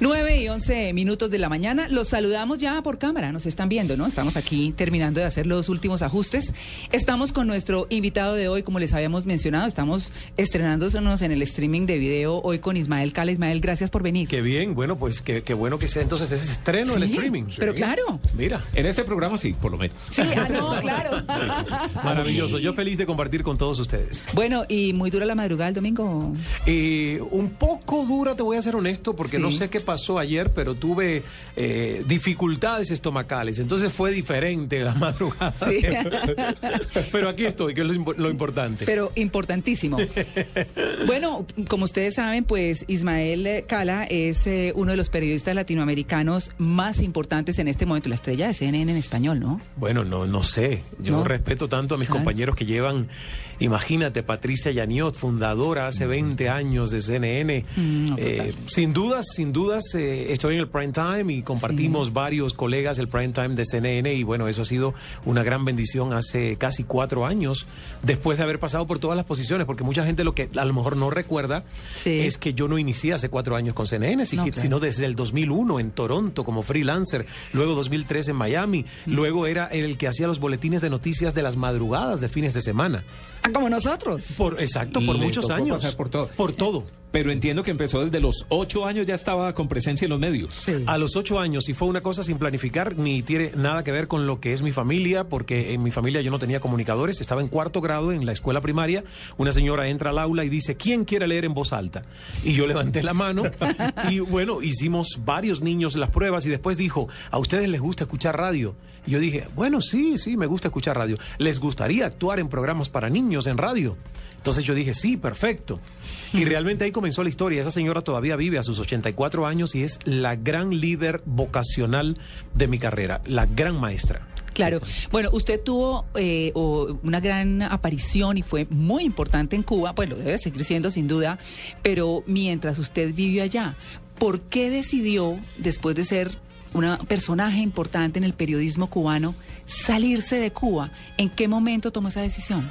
Nueve y once minutos de la mañana. Los saludamos ya por cámara. Nos están viendo, ¿no? Estamos aquí terminando de hacer los últimos ajustes. Estamos con nuestro invitado de hoy, como les habíamos mencionado. Estamos estrenándonos en el streaming de video hoy con Ismael Cala. Ismael, gracias por venir. Qué bien, bueno, pues qué, qué bueno que sea entonces ese estreno en Sí, streaming. pero claro. Mira, En este programa sí, por lo menos. Sí, ah, no, claro. maravilloso. Yo feliz de compartir con todos ustedes. Bueno, y muy dura la madrugada el domingo. Eh, un poco dura, te voy a ser honesto, porque Sí. no sé qué pasó ayer, pero tuve eh, dificultades estomacales. Entonces fue diferente la madrugada. Sí. pero aquí estoy, que es lo, impo- lo importante. Pero importantísimo. Bueno, como ustedes saben, pues Ismael Cala es eh, uno de los periodistas latinoamericanos más importantes en este momento, la estrella de CNN en español, ¿no? Bueno, no, no sé. Yo ¿No? respeto tanto a mis Claro. compañeros que llevan, imagínate, Patricia Yaniot, fundadora hace 20 años de CNN. Mm, no, Eh, sin dudas, sin dudas, eh, estoy en el prime time y compartimos varios colegas el prime time de CNN y bueno, eso ha sido una gran bendición hace casi cuatro años, después de haber pasado por todas las posiciones, porque mucha gente lo que a lo mejor no recuerda Sí. es que yo no inicié hace cuatro años con CNN, si- No, claro. sino desde el 2001 en Toronto como freelancer, luego 2003 en Miami, Mm. luego era el que hacía los boletines de noticias de las madrugadas de fines de semana. Ah, como nosotros. Por exacto, por Le muchos años. pasar por todo. Por todo. Pero entiendo que empezó desde los ocho años, ya estaba con presencia en los medios. Sí. A los ocho años, y fue una cosa sin planificar, ni tiene nada que ver con lo que es mi familia, porque en mi familia yo no tenía comunicadores, estaba en cuarto grado en la escuela primaria, una señora entra al aula y dice, ¿quién quiere leer en voz alta? Y yo levanté la mano y bueno, hicimos varios niños las pruebas y después dijo, ¿a ustedes les gusta escuchar radio? Y yo dije, bueno, sí, sí, me gusta escuchar radio. ¿Les gustaría actuar en programas para niños en radio? Entonces yo dije, sí, perfecto. Y realmente ahí comenzó la historia. Esa señora todavía vive a sus 84 años y es la gran líder vocacional de mi carrera, la gran maestra. Claro. Bueno, usted tuvo eh, una gran aparición y fue muy importante en Cuba, pues lo debe seguir siendo sin duda, pero mientras usted vivió allá, ¿por qué decidió, después de ser un personaje importante en el periodismo cubano, salirse de Cuba? ¿En qué momento tomó esa decisión?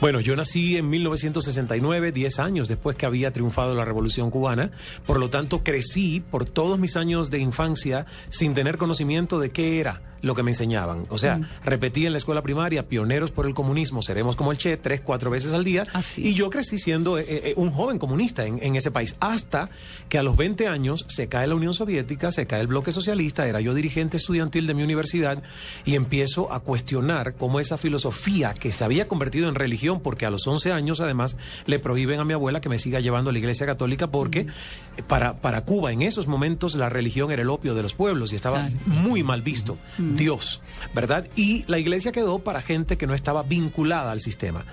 Bueno, yo nací en 1969, 10 años después que había triunfado la Revolución Cubana, por lo tanto crecí por todos mis años de infancia sin tener conocimiento de qué era lo que me enseñaban. O sea, repetí en la escuela primaria, pioneros por el comunismo, seremos como el Che, tres, cuatro veces al día, Ah, sí. y yo crecí siendo eh, eh, un joven comunista en, en ese país, hasta que a los 20 años se cae la Unión Soviética, se cae el bloque socialista, era yo dirigente estudiantil de mi universidad, y empiezo a cuestionar cómo esa filosofía que se había convertido en religión, porque a los 11 años además le prohíben a mi abuela que me siga llevando a la iglesia católica, porque eh, para, para Cuba en esos momentos la religión era el opio de los pueblos y estaba Claro. muy mal visto. Dios, ¿verdad? Y la iglesia quedó para gente que no estaba vinculada al sistema.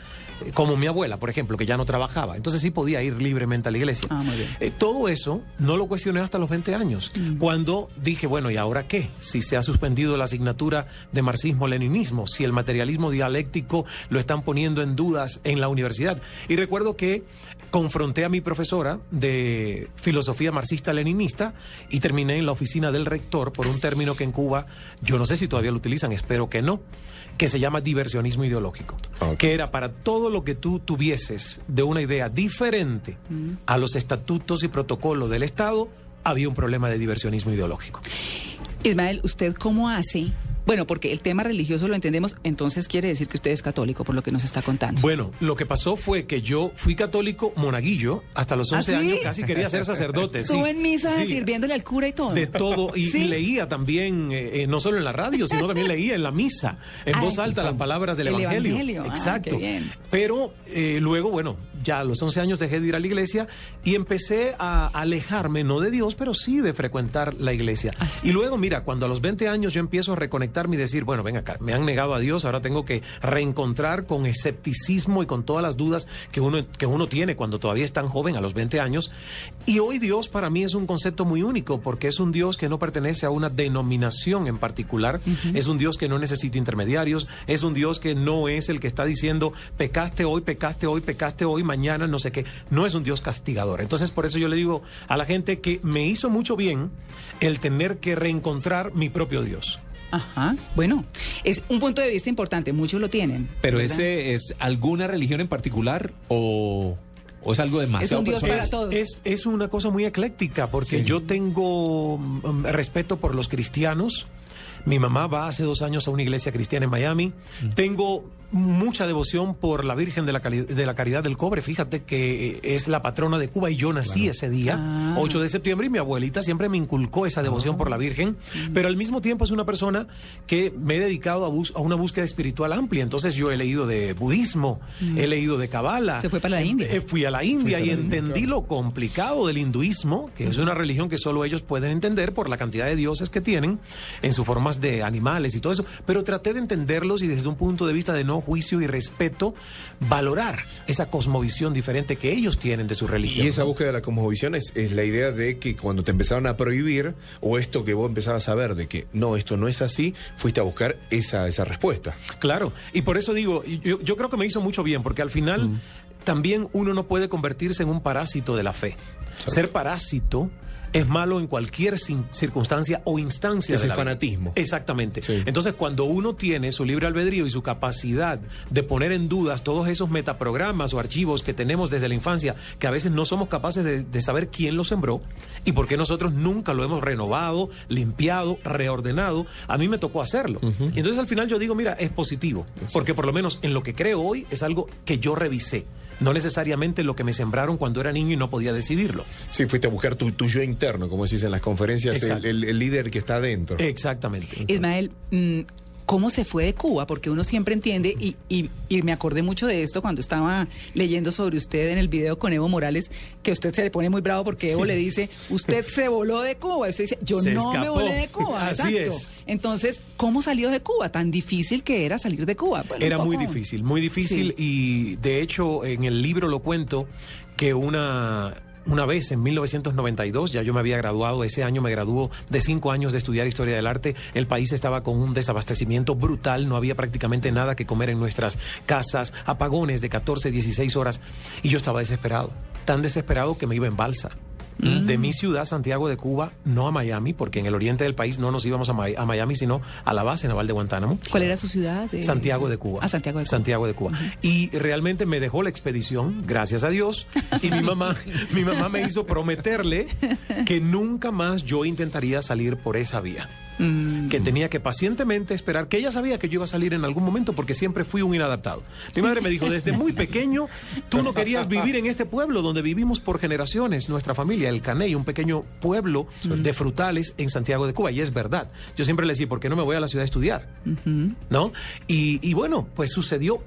Como mi abuela, por ejemplo, que ya no trabajaba. Entonces sí podía ir libremente a la iglesia. Ah, muy bien. Eh, todo eso no lo cuestioné hasta los 20 años, cuando dije, bueno, ¿y ahora qué? Si se ha suspendido la asignatura de marxismo-leninismo, si el materialismo dialéctico lo están poniendo en dudas en la universidad. Y recuerdo que confronté a mi profesora de filosofía marxista-leninista y terminé en la oficina del rector por un término que en Cuba, yo no sé si todavía lo utilizan, espero que no, que se llama diversionismo ideológico, que era para todo lo que tú tuvieses de una idea diferente a los estatutos y protocolos del Estado, había un problema de diversionismo ideológico. Ismael, ¿usted cómo hace? Bueno, porque el tema religioso lo entendemos, entonces quiere decir que usted es católico, por lo que nos está contando. Bueno, lo que pasó fue que yo fui católico monaguillo hasta los 11 ¿Ah, sí? años, casi quería ser sacerdote. Estuvo sí. en misa Sí. sirviéndole al cura y todo. De todo, y, leía también, eh, eh, no solo en la radio, sino también leía en la misa, en Ay, voz alta las palabras del el Evangelio. Evangelio. Ah, Exacto. bien. Pero eh, luego, bueno, ya a los 11 años dejé de ir a la iglesia y empecé a alejarme, no de Dios, pero sí de frecuentar la iglesia. Y luego, mira, cuando a los 20 años yo empiezo a y decir, bueno, ven acá, me han negado a Dios, ahora tengo que reencontrar con escepticismo y con todas las dudas que uno, que uno tiene cuando todavía es tan joven, a los 20 años. Y hoy Dios para mí es un concepto muy único porque es un Dios que no pertenece a una denominación en particular, es un Dios que no necesita intermediarios, es un Dios que no es el que está diciendo pecaste hoy, pecaste hoy, pecaste hoy, mañana, no sé qué, no es un Dios castigador. Entonces por eso yo le digo a la gente que me hizo mucho bien el tener que reencontrar mi propio Dios. Ajá. Bueno, es un punto de vista importante, muchos lo tienen. Pero ¿verdad? ese es alguna religión en particular o, o es algo demasiado Es un Dios personal? para todos. Es, es una cosa muy ecléctica porque Sí. yo tengo mm, respeto por los cristianos. Mi mamá va hace dos años a una iglesia cristiana en Miami. Tengo mucha devoción por la Virgen de la, Cali- de la Caridad del Cobre. Fíjate que eh, es la patrona de Cuba y yo nací ese día, Ah. 8 de septiembre, y mi abuelita siempre me inculcó esa devoción por la Virgen. Pero al mismo tiempo es una persona que me he dedicado a, bus- a una búsqueda espiritual amplia. Entonces yo he leído de budismo, he leído de Kabbalah. Se fue para la India. Eh, fui a la India y India, entendí lo complicado del hinduismo, que es una religión que solo ellos pueden entender por la cantidad de dioses que tienen en sus formas de animales y todo eso. Pero traté de entenderlos y desde un punto de vista de no juicio y respeto, valorar esa cosmovisión diferente que ellos tienen de su religión. Y esa búsqueda de la cosmovisión es, es la idea de que cuando te empezaron a prohibir, o esto que vos empezabas a ver de que no, esto no es así, fuiste a buscar esa, esa respuesta. Claro, y por eso digo, yo creo que me hizo mucho bien, porque al final Mm. también uno no puede convertirse en un parásito de la fe. Ser parásito es malo en cualquier circunstancia o instancia. Es de el la vida. fanatismo. Exactamente. Sí. Entonces, cuando uno tiene su libre albedrío y su capacidad de poner en dudas todos esos metaprogramas o archivos que tenemos desde la infancia, que a veces no somos capaces de, de saber quién los sembró y por qué nosotros nunca lo hemos renovado, limpiado, reordenado, a mí me tocó hacerlo. Y entonces al final yo digo, mira, es positivo, porque por lo menos en lo que creo hoy es algo que yo revisé. No necesariamente lo que me sembraron cuando era niño y no podía decidirlo. Sí, fuiste a buscar tu, tu yo interno, como decís en las conferencias, el- el líder que está adentro. Exactamente. Ismael, mm, ¿cómo se fue de Cuba? Porque uno siempre entiende, y, y- y me acordé mucho de esto cuando estaba leyendo sobre usted en el video con Evo Morales, que usted se le pone muy bravo porque Evo le dice, usted se voló de Cuba. Y usted dice, yo Se no me volé de Cuba. Así Exacto. es. Entonces, ¿cómo salió de Cuba? Tan difícil que era salir de Cuba. Bueno, Era muy difícil, muy difícil y de hecho en el libro lo cuento que una... Una vez en 1992, ya yo me había graduado, ese año me graduó de cinco años de estudiar historia del arte, el país estaba con un desabastecimiento brutal, no había prácticamente nada que comer en nuestras casas, apagones de 14, 16 horas, y yo estaba desesperado, tan desesperado que me iba en balsa. De mi ciudad, Santiago de Cuba, no a Miami, porque en el oriente del país no nos íbamos a, Mi- a Miami, sino a la base naval de Guantánamo. ¿Cuál era su ciudad? De- Santiago de Cuba. Ah, Santiago de Cuba. Santiago de Cuba. Y realmente me dejó la expedición, gracias a Dios. Y mi mamá, mi mamá me hizo prometerle que nunca más yo intentaría salir por esa vía. Mm. Que tenía que pacientemente esperar, que ella sabía que yo iba a salir en algún momento porque siempre fui un inadaptado. Mi madre me dijo, desde muy pequeño, tú no querías vivir en este pueblo donde vivimos por generaciones, nuestra familia, el Caney, un pequeño pueblo de frutales en Santiago de Cuba. Y es verdad. Yo siempre le decía, ¿por qué no me voy a la ciudad a estudiar? ¿no? Y, y bueno, pues sucedió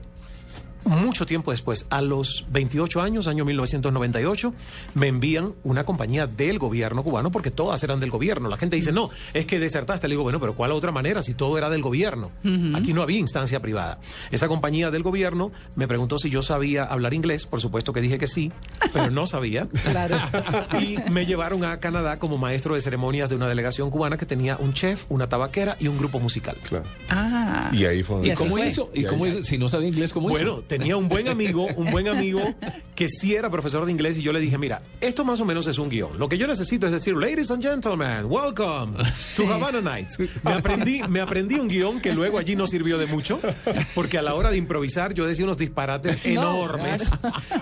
mucho tiempo después, a los 28 años, año 1998, me envían una compañía del gobierno cubano, porque todas eran del gobierno. La gente dice, no, es que desertaste. Le digo, bueno, pero ¿cuál otra manera si todo era del gobierno? Aquí no había instancia privada. Esa compañía del gobierno me preguntó si yo sabía hablar inglés, por supuesto que dije que sí, pero no sabía. Claro. Y me llevaron a Canadá como maestro de ceremonias de una delegación cubana que tenía un chef, una tabaquera y un grupo musical. Claro. Ah. Y ahí fue Y ¿Y cómo fue. hizo? ¿Y Y cómo hizo? Si no sabía inglés, ¿cómo Bueno, hizo? Tenía un buen amigo, un buen amigo que sí era profesor de inglés y yo le dije, mira, esto más o menos es un guion. Lo que yo necesito es decir, ladies and gentlemen, welcome to Havana Nights. Me aprendí, me aprendí un guion que luego allí no sirvió de mucho, porque a la hora de improvisar yo decía unos disparates enormes.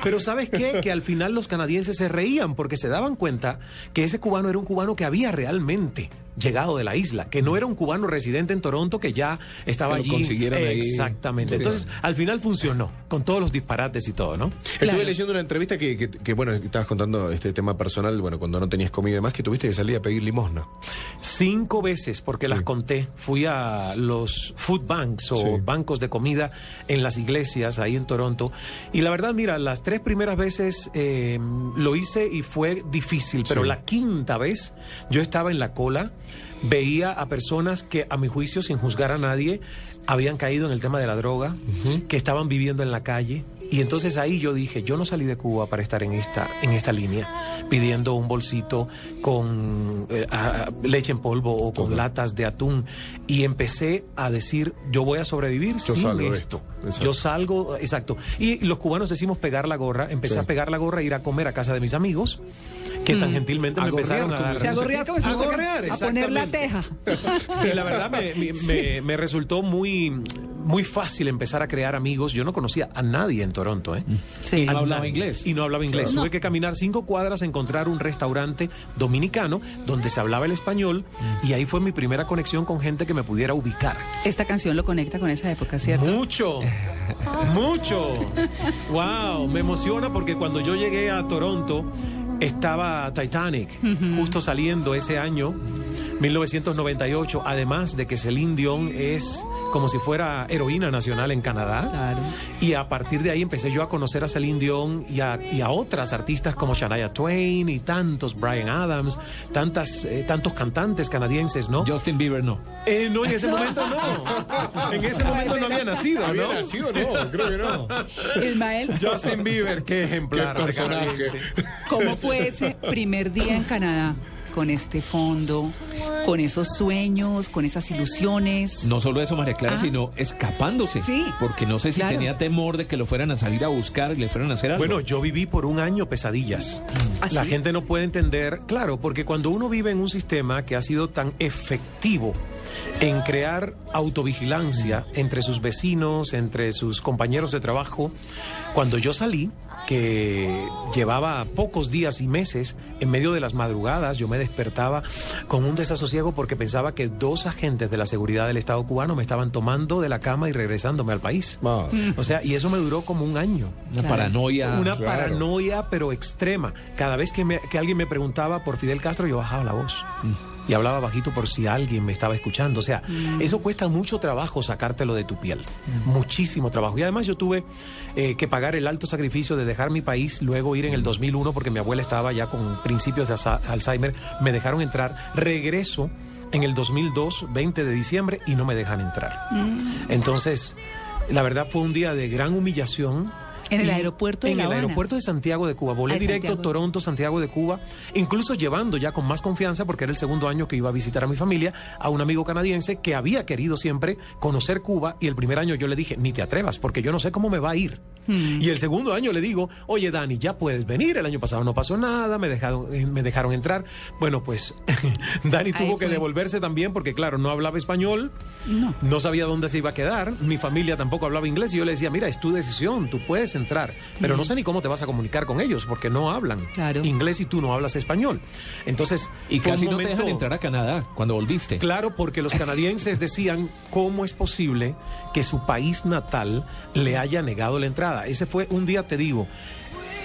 Pero ¿sabes qué? Que al final los canadienses se reían porque se daban cuenta que ese cubano era un cubano que había realmente llegado de la isla, que no era un cubano residente en Toronto que ya estaba Que lo allí. ahí. Exactamente. Sí. Entonces, al final funcionó, con todos los disparates y todo, ¿no? Estuve Claro. leyendo leyendo una entrevista que, que- que, bueno, estabas contando este tema personal, bueno, cuando no tenías comida y demás, que tuviste que salir a pedir limosna. Cinco veces, porque las conté. Fui a los food banks o Sí. bancos de comida en las iglesias ahí en Toronto. Y la verdad, mira, las tres primeras veces eh, lo hice y fue difícil, pero Sí. la quinta vez yo estaba en la cola, veía a personas que a mi juicio, sin juzgar a nadie, habían caído en el tema de la droga, que estaban viviendo en la calle. Y entonces ahí yo dije, yo no salí de Cuba para estar en esta, en esta línea, pidiendo un bolsito con eh, a- a- leche en polvo o con Total. latas de atún. Y empecé a decir, yo voy a sobrevivir Yo sin salgo de esto. esto. Exacto. Yo salgo, exacto. Y los cubanos decimos pegar la gorra. Empecé Sí. a pegar la gorra, ir a comer a casa de mis amigos, que tan gentilmente A me gorrear, empezaron a como dar. Se agorrear como si A gorrear, a poner la teja. Y la verdad me, me- me- me resultó muy, muy fácil empezar a crear amigos. Yo no conocía a nadie en Toronto, ¿eh? Sí. No hablaba inglés. Y no hablaba inglés. Tuve que caminar cinco cuadras a encontrar un restaurante dominicano donde se hablaba el español y ahí fue mi primera conexión con gente que me pudiera ubicar. Esta canción lo conecta con esa época, ¿cierto? Mucho, mucho. Wow, me emociona porque cuando yo llegué a Toronto estaba Titanic, justo saliendo ese año, 1998, además de que Celine Dion es como si fuera heroína nacional en Canadá. Claro. Y a partir de ahí empecé yo a conocer a Celine Dion y a, y a otras artistas como Shania Twain y tantos, Brian Adams, tantas, eh, tantos cantantes canadienses, ¿no? Justin Bieber no. Eh, no, en ese momento no. En ese momento no había nacido, ¿Había ¿no? nacido? No, creo que no. Ismael, Justin Bieber, qué ejemplar. Qué de. ¿cómo fue ese primer día en Canadá? Con este fondo, con esos sueños, con esas ilusiones. No solo eso, María Clara, Ah. sino escapándose. Sí, Porque no sé si claro. tenía temor de que lo fueran a salir a buscar y le fueran a hacer algo. Bueno, yo viví por un año pesadillas. ¿Ah, La sí? gente no puede entender, claro, porque cuando uno vive en un sistema que ha sido tan efectivo en crear autovigilancia entre sus vecinos, entre sus compañeros de trabajo, cuando yo salí, que llevaba pocos días y meses, en medio de las madrugadas yo me despertaba con un desasosiego porque pensaba que dos agentes de la seguridad del Estado cubano me estaban tomando de la cama y regresándome al país. Madre. O sea, y eso me duró como un año. Una Claro. paranoia. Una claro. paranoia, pero extrema. Cada vez que, me- que alguien me preguntaba por Fidel Castro, yo bajaba la voz. Y hablaba bajito por si alguien me estaba escuchando. O sea, eso cuesta mucho trabajo sacártelo de tu piel. Muchísimo trabajo. Y además yo tuve eh, que pagar el alto sacrificio de dejar mi país, luego ir en el 2001, porque mi abuela estaba ya con principios de Alzheimer. Me dejaron entrar. Regreso en el 2002, 20 de diciembre, y no me dejan entrar. Entonces, la verdad fue un día de gran humillación. En el aeropuerto de En La el aeropuerto de Santiago de Cuba. Volé de directo Santiago. Toronto, Santiago de Cuba, incluso llevando ya con más confianza, porque era el segundo año que iba a visitar a mi familia, a un amigo canadiense que había querido siempre conocer Cuba y el primer año yo le dije, ni te atrevas, porque yo no sé cómo me va a ir. Hmm. Y el segundo año le digo, oye Dani, ya puedes venir, el año pasado no pasó nada, me dejaron, eh, me dejaron entrar. Bueno, pues Dani Ahí tuvo que devolverse también, porque claro, no hablaba español, No. no sabía dónde se iba a quedar, mi familia tampoco hablaba inglés y yo le decía, mira, es tu decisión, tú puedes entrar, pero no sé ni cómo te vas a comunicar con ellos porque no hablan Claro. inglés y tú no hablas español. Entonces, y casi no te dejan entrar a Canadá cuando volviste. Claro, porque los canadienses decían cómo es posible que su país natal le haya negado la entrada. Ese fue un día, te digo,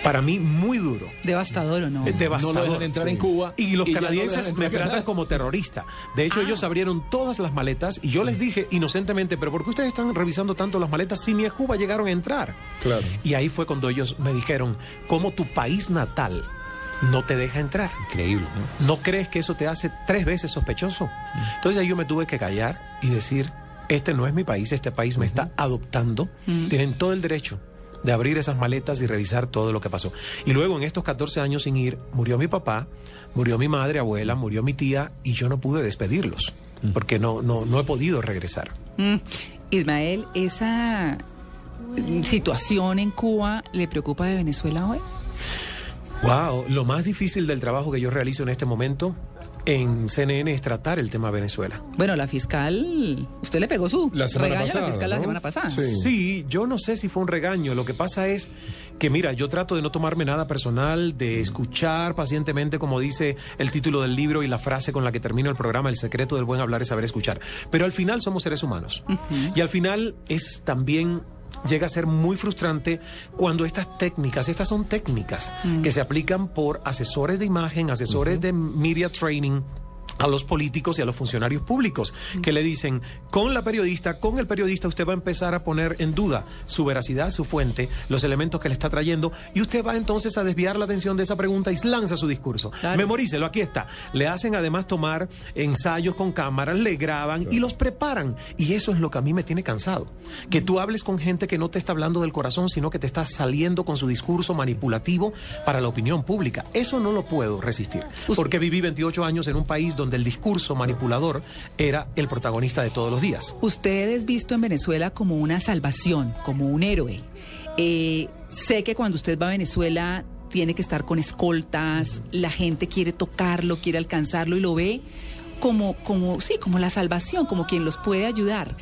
para mí muy duro. Devastador o no. Eh, devastador. No lo dejan entrar en Cuba Y los y no canadienses me tratan como terrorista. De hecho, Ah. ellos abrieron todas las maletas y yo les dije inocentemente, pero ¿por qué ustedes están revisando tanto las maletas si ni a Cuba llegaron a entrar? Claro. Y ahí fue cuando ellos me dijeron, ¿cómo tu país natal no te deja entrar? Increíble, ¿no? ¿No crees que eso te hace tres veces sospechoso? Entonces ahí yo me tuve que callar y decir, este no es mi país, este país me está adoptando, tienen todo el derecho de abrir esas maletas y revisar todo lo que pasó. Y luego en estos 14 años sin ir, murió mi papá, murió mi madre, abuela, murió mi tía y yo no pude despedirlos porque no, no, no he podido regresar. Mm. Ismael, ¿esa mm, situación en Cuba le preocupa de Venezuela hoy? Wow, lo más difícil del trabajo que yo realizo en este momento en CNN es tratar el tema Venezuela. Bueno, la fiscal, usted le pegó su La semana regaño a la fiscal la semana pasada. Sí. Sí, yo no sé si fue un regaño. Lo que pasa es que, mira, yo trato de no tomarme nada personal, de escuchar pacientemente, como dice el título del libro y la frase con la que termino el programa, El secreto del buen hablar es saber escuchar. Pero al final somos seres humanos. Y al final es también llega a ser muy frustrante cuando estas técnicas, estas son técnicas que se aplican por asesores de imagen, asesores de media training a los políticos y a los funcionarios públicos que le dicen con la periodista, con el periodista usted va a empezar a poner en duda su veracidad, su fuente, los elementos que le está trayendo y usted va entonces a desviar la atención de esa pregunta y lanza su discurso. Claro. Memorícelo, aquí está. Le hacen además tomar ensayos con cámaras, le graban y los preparan y eso es lo que a mí me tiene cansado. Que tú hables con gente que no te está hablando del corazón, sino que te está saliendo con su discurso manipulativo para la opinión pública. Eso no lo puedo resistir, porque viví 28 años en un país donde el discurso manipulador era el protagonista de todos los días. Usted es visto en Venezuela como una salvación, como un héroe. Eh, sé que cuando usted va a Venezuela tiene que estar con escoltas, la gente quiere tocarlo, quiere alcanzarlo y lo ve como, como, sí, como la salvación, como quien los puede ayudar.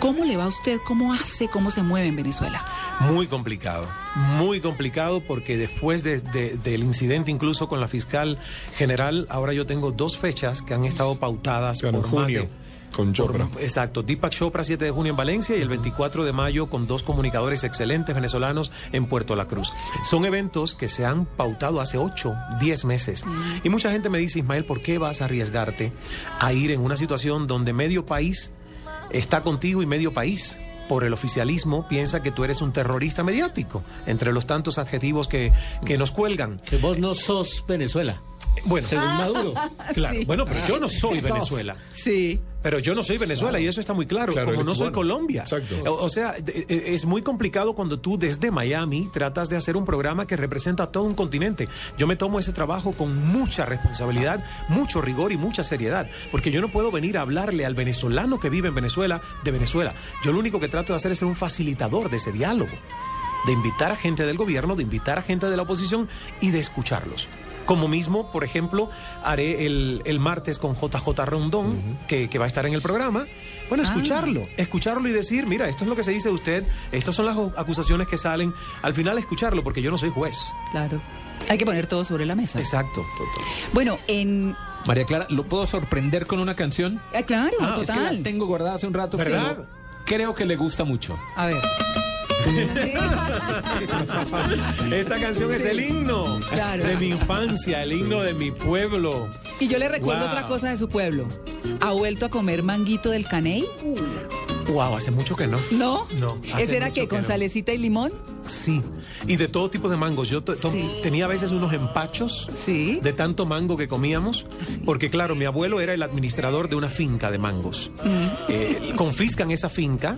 ¿Cómo le va a usted? ¿Cómo hace? ¿Cómo se mueve en Venezuela? Muy complicado, muy complicado porque después de- de- del incidente incluso con la fiscal general, ahora yo tengo dos fechas que han estado pautadas Claro, en junio, de- con por- Chopra. exacto, Deepak Chopra 7 de junio en Valencia y el 24 de mayo con dos comunicadores excelentes venezolanos en Puerto La Cruz. Son eventos que se han pautado hace 8, 10 meses. Y mucha gente me dice, Ismael, ¿por qué vas a arriesgarte a ir en una situación donde medio país está contigo y medio país? Por el oficialismo piensa que tú eres un terrorista mediático, entre los tantos adjetivos que, que nos cuelgan. Que vos no sos Venezuela, Bueno, según Maduro. claro, Sí. bueno, pero yo no soy Venezuela. Sí. Pero yo no soy Venezuela y eso está muy claro, Claro, como no soy. Colombia. Exacto. O, o sea, de- e- es muy complicado cuando tú desde Miami tratas de hacer un programa que representa a todo un continente. Yo me tomo ese trabajo con mucha responsabilidad, mucho rigor y mucha seriedad, porque yo no puedo venir a hablarle al venezolano que vive en Venezuela de Venezuela. Yo lo único que trato de hacer es ser un facilitador de ese diálogo, de invitar a gente del gobierno, de invitar a gente de la oposición y de escucharlos. Como mismo, por ejemplo, haré el, el martes con JJ Rondón, que, que va a estar en el programa. Bueno, Ah. escucharlo, escucharlo y decir, mira, esto es lo que se dice de usted, estas son las acusaciones que salen. Al final, escucharlo, porque yo no soy juez. Claro. Hay que poner todo sobre la mesa. Exacto. Bueno, en... María Clara, ¿lo puedo sorprender con una canción? ah, claro, Ah, Es que la total. tengo guardada hace un rato. ¿Verdad? pero Creo que le gusta mucho. A ver. Esta canción es el himno Claro. de mi infancia, el himno de mi pueblo. Y yo le recuerdo Wow. otra cosa de su pueblo. ¿Ha vuelto a comer manguito del caney? Wow, hace mucho que no. ¿No? No, ¿Ese era que que con no. salecita y limón? Sí, y de todo tipo de mangos. Yo Sí. tenía a veces unos empachos Sí. de tanto mango que comíamos, porque claro, mi abuelo era el administrador de una finca de mangos. Eh, confiscan esa finca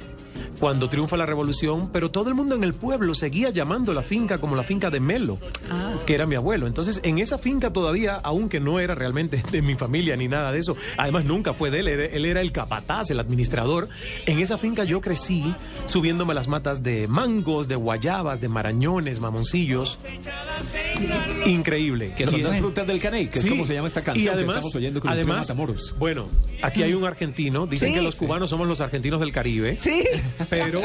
cuando triunfa la revolución, pero todo el mundo en el pueblo seguía llamando la finca como la finca de Melo, Ah. que era mi abuelo. Entonces, en esa finca todavía, aunque no era realmente de mi familia ni nada de eso, además nunca fue de él, él era el capataz, el administrador, en esa finca yo crecí subiéndome las matas de mangos, de guayabas, de marañones, mamoncillos. Increíble. Que son las frutas del caney, que Sí. es como se llama esta canción y además, que estamos oyendo con además, Matamoros. Bueno, aquí hay un argentino, dicen Sí. que los cubanos somos los argentinos del Caribe. Sí. Pero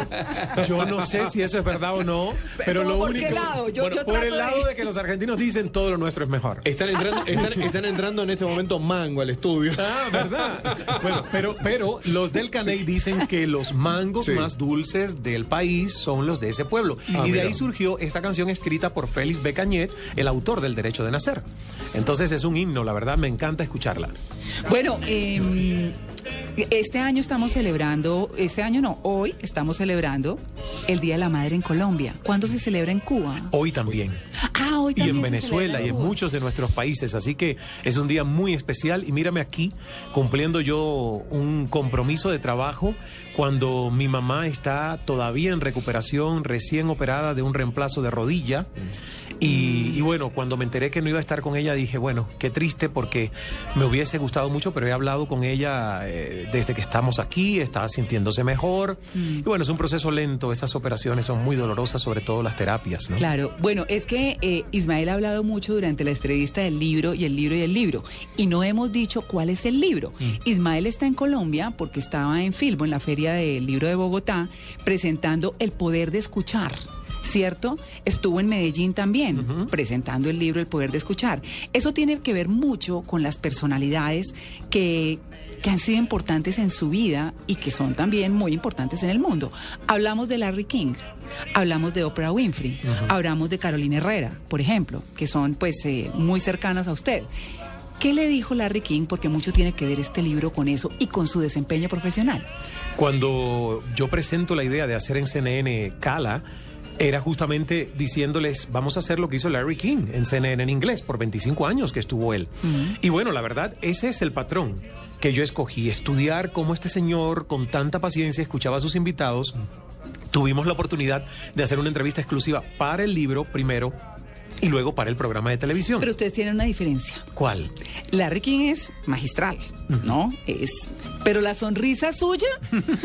yo no sé si eso es verdad o no. Pero ¿Cómo lo por único. qué lado? Yo- bueno, yo por el de- lado de que los argentinos dicen todo lo nuestro es mejor. Están entrando, están, están entrando en este momento mango al estudio. Ah, ¿verdad? Bueno, pero, pero los del Caney dicen que los mangos Sí. más dulces del país son los de ese pueblo. Ah, y de mira. ahí surgió esta canción escrita por Félix Becañet, el autor del Derecho de Nacer. Entonces es un himno, la verdad, me encanta escucharla. Bueno, eh, este año estamos celebrando, este año no, hoy estamos celebrando el Día de la Madre en Colombia. ¿Cuándo se celebra en Cuba? Hoy también. Ah, hoy y también en se Venezuela y en muchos de nuestros países. Así que es un día muy especial y mírame aquí cumpliendo yo un compromiso de trabajo cuando mi mamá está todavía en recuperación, recién operada de un reemplazo de rodilla. Y, y bueno, cuando me enteré que no iba a estar con ella, dije, bueno, qué triste porque me hubiese gustado mucho, pero he hablado con ella eh, desde que estamos aquí, está sintiéndose mejor. Y bueno, es un proceso lento, esas operaciones son muy dolorosas, sobre todo las terapias, ¿no? Claro, bueno, es que eh, Ismael ha hablado mucho durante la entrevista del libro y el libro y el libro, y no hemos dicho cuál es el libro. Ismael está en Colombia porque estaba en Filbo, en la Feria del Libro de Bogotá, presentando El Poder de Escuchar. ¿Cierto? Estuvo en Medellín también, presentando el libro El Poder de Escuchar. Eso tiene que ver mucho con las personalidades que, que han sido importantes en su vida y que son también muy importantes en el mundo. Hablamos de Larry King, hablamos de Oprah Winfrey, hablamos de Carolina Herrera, por ejemplo, que son pues eh, muy cercanos a usted. ¿Qué le dijo Larry King? Porque mucho tiene que ver este libro con eso y con su desempeño profesional. Cuando yo presento la idea de hacer en CNN Cala, era justamente diciéndoles, vamos a hacer lo que hizo Larry King en CNN en inglés, por 25 años que estuvo él. Y bueno, la verdad, ese es el patrón que yo escogí, estudiar cómo este señor con tanta paciencia escuchaba a sus invitados. Tuvimos la oportunidad de hacer una entrevista exclusiva para el libro primero y luego para el programa de televisión. Pero ustedes tienen una diferencia. ¿Cuál? Larry King es magistral, ¿no? Es, pero la sonrisa suya,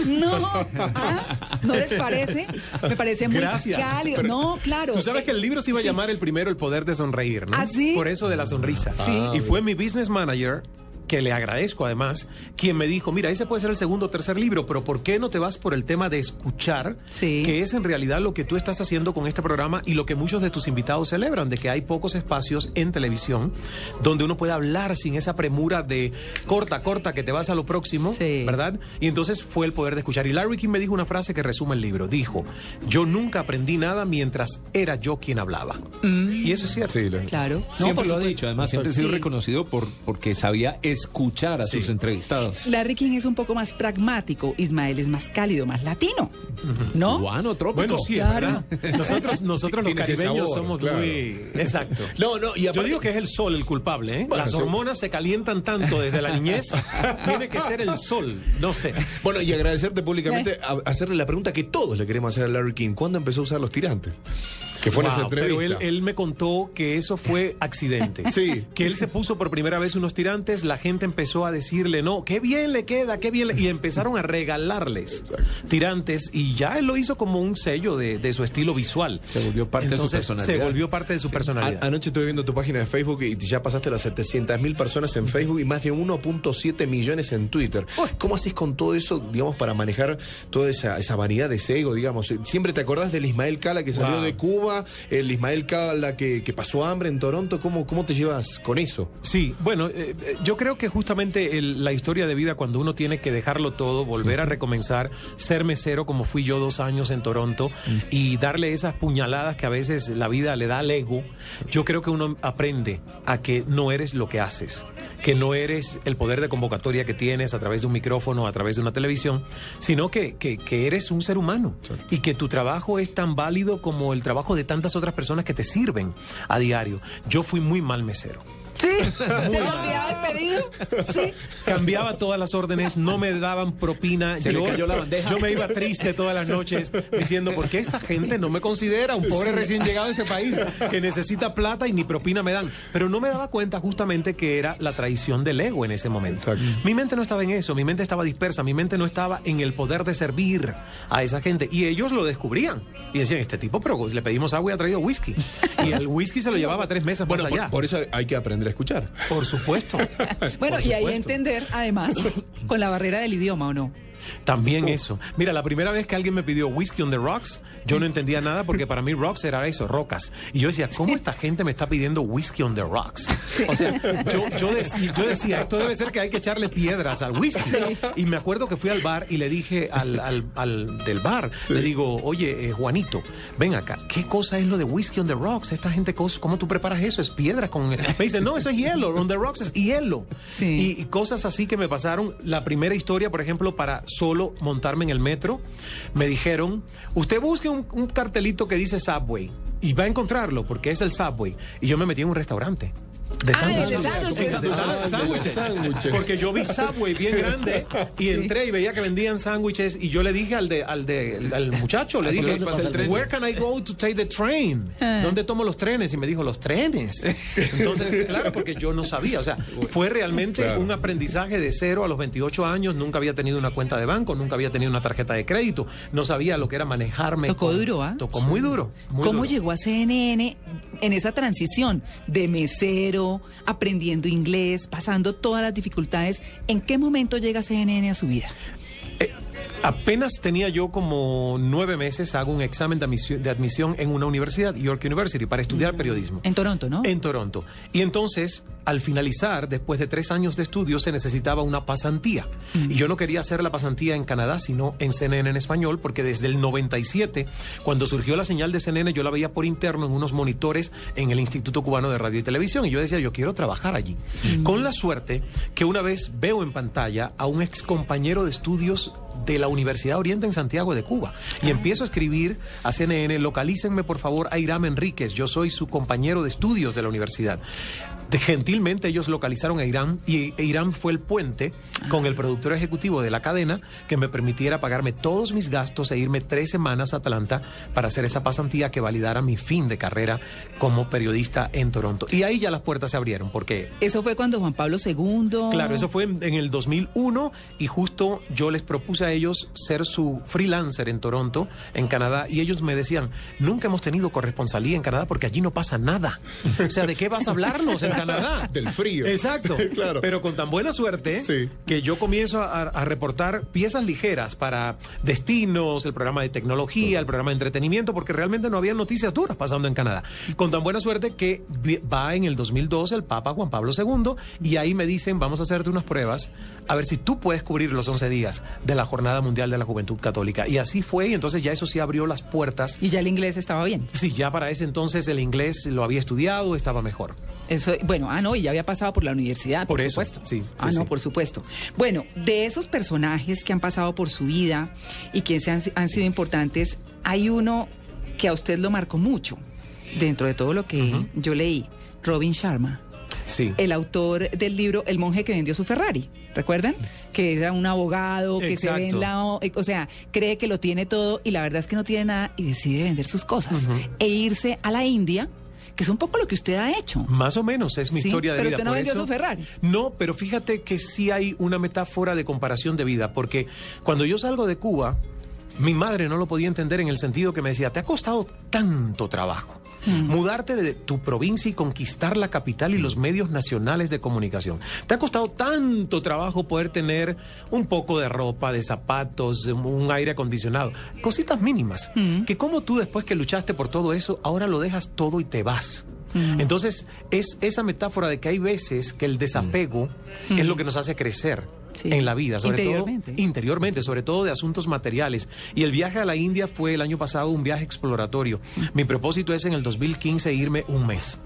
no. ¿Ah? ¿No les parece? Me parece muy Gracias. cálido. No, claro. Tú sabes que el libro se iba a llamar el primero El Poder de Sonreír, ¿no? ¿Ah, sí? Por eso de la sonrisa. Sí. Y fue mi business manager que le agradezco además, quien me dijo, mira, ese puede ser el segundo o tercer libro, pero ¿por qué no te vas por el tema de escuchar? Sí. Que es en realidad lo que tú estás haciendo con este programa y lo que muchos de tus invitados celebran, de que hay pocos espacios en televisión donde uno puede hablar sin esa premura de corta, corta, que te vas a lo próximo, Sí. ¿verdad? Y entonces fue el poder de escuchar. Y Larry King me dijo una frase que resume el libro. Dijo, yo nunca aprendí nada mientras era yo quien hablaba. Y eso es cierto. Sí, lo- Claro. No, Siempre lo ha dicho, además, siempre ha sido reconocido por porque sabía escuchar a sus entrevistados. Larry King es un poco más pragmático, Ismael es más cálido, más latino, ¿no? Cubano, trópico. Bueno, sí, es Claro. verdad. Nosotros, nosotros los caribeños sabor, somos claro. muy... Exacto. No, no, y Yo aparte- digo que es el sol el culpable, ¿eh? Bueno, Las sí. hormonas se calientan tanto desde la niñez. Tiene que ser el sol, no sé. Bueno, y agradecerte públicamente, a- hacerle la pregunta que todos le queremos hacer a Larry King. ¿Cuándo empezó a usar los tirantes? Que fue en esa Wow, entrevista. pero él, él me contó que eso fue accidente. Sí. Que él se puso por primera vez unos tirantes, la gente empezó a decirle, no, qué bien le queda, qué bien le... Y empezaron a regalarles tirantes y ya él lo hizo como un sello de, de su estilo visual. Se volvió parte de su personalidad. Se volvió parte de su personalidad. A- anoche estuve viendo tu página de Facebook y ya pasaste las 700 mil personas en Facebook y más de 1.7 millones en Twitter. ¿Cómo haces con todo eso, digamos, para manejar toda esa, esa vanidad de ese ego, digamos? Siempre te acordás del Ismael Cala que salió Wow. de Cuba, el Ismael Cala que, que pasó hambre en Toronto. ¿Cómo, ¿Cómo te llevas con eso? Sí, bueno, eh, eh, yo creo que justamente el- la historia de vida, cuando uno tiene que dejarlo todo, volver a recomenzar, ser mesero como fui yo dos años en Toronto y darle esas puñaladas que a veces la vida le da al ego, yo creo que uno aprende a que no eres lo que haces, que no eres el poder de convocatoria que tienes a través de un micrófono, a través de una televisión, sino que, que- que eres un ser humano y que tu trabajo es tan válido como el trabajo de tantas otras personas que te sirven a diario. Yo fui muy mal mesero. Sí, ¿se le olvidaba el pedido? Sí. cambiaba todas las órdenes, no me daban propina. Se le cayó la bandeja. yo me iba triste todas las noches diciendo, ¿por qué esta gente no me considera un pobre recién llegado a este país que necesita plata y ni propina me dan? Pero no me daba cuenta justamente que era la traición del ego en ese momento. Exacto. Mi mente no estaba en eso, mi mente estaba dispersa, mi mente no estaba en el poder de servir a esa gente. Y ellos lo descubrían. Y decían, este tipo, pero le pedimos agua y ha traído whisky. Y el whisky se lo llevaba tres meses Bueno, más por, allá. por eso hay que aprender a escuchar. Por supuesto. Bueno, Por y ahí entender, además, con la barrera del idioma, ¿o no? También eso. Mira, la primera vez que alguien me pidió whisky on the rocks, yo no entendía nada porque para mí rocks era eso, rocas. Y yo decía, ¿cómo esta gente me está pidiendo whisky on the rocks? O sea, yo, yo, decía, yo decía, esto debe ser que hay que echarle piedras al whisky. Y me acuerdo que fui al bar y le dije al, al- al del bar, le digo, oye, eh, Juanito, ven acá, ¿qué cosa es lo de whisky on the rocks? Esta gente, ¿cómo tú preparas eso? Es piedra con... Me dice, no, eso es hielo, on the rocks es hielo. Y, y cosas así que me pasaron. La primera historia, por ejemplo, para solo montarme en el metro, me dijeron, usted busque un, un cartelito que dice Subway y va a encontrarlo porque es el Subway. Y yo me metí en un restaurante. De Ah, de sándwiches. Ah. Porque yo vi Subway bien grande y entré y veía que vendían sándwiches y yo le dije al de al de al muchacho, le dije, el tren? "Where can I go to take the train?" Ah. ¿Dónde tomo los trenes? Y me dijo, "Los trenes." Entonces, claro, porque yo no sabía, o sea, fue realmente Claro. un aprendizaje de cero a los 28 años, nunca había tenido una cuenta de banco, nunca había tenido una tarjeta de crédito, no sabía lo que era manejarme. Tocó con- duro, ¿ah? Tocó muy duro. muy ¿Cómo duro. llegó a CNN en esa transición de mesero, aprendiendo inglés, pasando todas las dificultades? ¿En qué momento llega CNN a su vida? Apenas tenía yo como nueve meses, hago un examen de admisión, de admisión en una universidad, York University, para estudiar periodismo. En Toronto, ¿no? En Toronto. Y entonces, al finalizar, después de tres años de estudio, se necesitaba una pasantía. Y yo no quería hacer la pasantía en Canadá, sino en CNN en español, porque desde el 97, cuando surgió la señal de CNN, yo la veía por interno en unos monitores en el Instituto Cubano de Radio y Televisión. Y yo decía, yo quiero trabajar allí. Con la suerte que una vez veo en pantalla a un ex compañero de estudios de la Universidad Oriente en Santiago de Cuba. Y empiezo a escribir a CNN, localícenme por favor a Iram Enríquez, yo soy su compañero de estudios de la universidad. De- gentilmente ellos localizaron a Irán y e Irán fue el puente con el productor ejecutivo de la cadena que me permitiera pagarme todos mis gastos e irme tres semanas a Atlanta para hacer esa pasantía que validara mi fin de carrera como periodista en Toronto. Y ahí ya las puertas se abrieron porque Eso fue cuando Juan Pablo II. Claro, eso fue en, en el 2001 y justo yo les propuse a ellos ser su freelancer en Toronto, en Canadá, y ellos me decían, nunca hemos tenido corresponsalía en Canadá porque allí no pasa nada. O sea, ¿de qué vas a hablarnos Canadá? Del frío. Exacto. Claro. Pero con tan buena suerte Sí. que yo comienzo a, a reportar piezas ligeras para destinos, el programa de tecnología, el programa de entretenimiento, porque realmente no había noticias duras pasando en Canadá. Con tan buena suerte que va en el 2012 el Papa Juan Pablo II y ahí me dicen, vamos a hacerte unas pruebas a ver si tú puedes cubrir los 11 días de la Jornada Mundial de la Juventud Católica. Y así fue y entonces ya eso sí abrió las puertas. Y ya el inglés estaba bien. Sí, ya para ese entonces el inglés lo había estudiado, estaba mejor. Eso, bueno, ah, no, y ya había pasado por la universidad, por, Por eso, supuesto. sí, sí, ah, no, sí. por supuesto. Bueno, de esos personajes que han pasado por su vida y que se han, han sido importantes, hay uno que a usted lo marcó mucho, dentro de todo lo que yo leí, Robin Sharma. Sí. el autor del libro El monje que vendió su Ferrari. ¿Recuerdan? Que era un abogado que se ve en la... O o sea, cree que lo tiene todo y la verdad es que no tiene nada y decide vender sus cosas e irse a la India, que es un poco lo que usted ha hecho. Más o menos, es mi Sí, historia de pero vida. usted no vendió eso- su Ferrari. No, pero fíjate que sí hay una metáfora de comparación de vida, porque cuando yo salgo de Cuba, mi madre no lo podía entender en el sentido que me decía, te ha costado tanto trabajo. Mm. Mudarte de tu provincia y conquistar la capital y los medios nacionales de comunicación. Te ha costado tanto trabajo poder tener un poco de ropa, de zapatos, un aire acondicionado, cositas mínimas. Mm. Que como tú después que luchaste por todo eso, ahora lo dejas todo y te vas. Entonces, es esa metáfora de que hay veces que el desapego es lo que nos hace crecer Sí. en la vida, sobre Interiormente. todo interiormente, sobre todo de asuntos materiales. Y el viaje a la India fue el año pasado un viaje exploratorio. Mi propósito es en el 2015 irme un mes.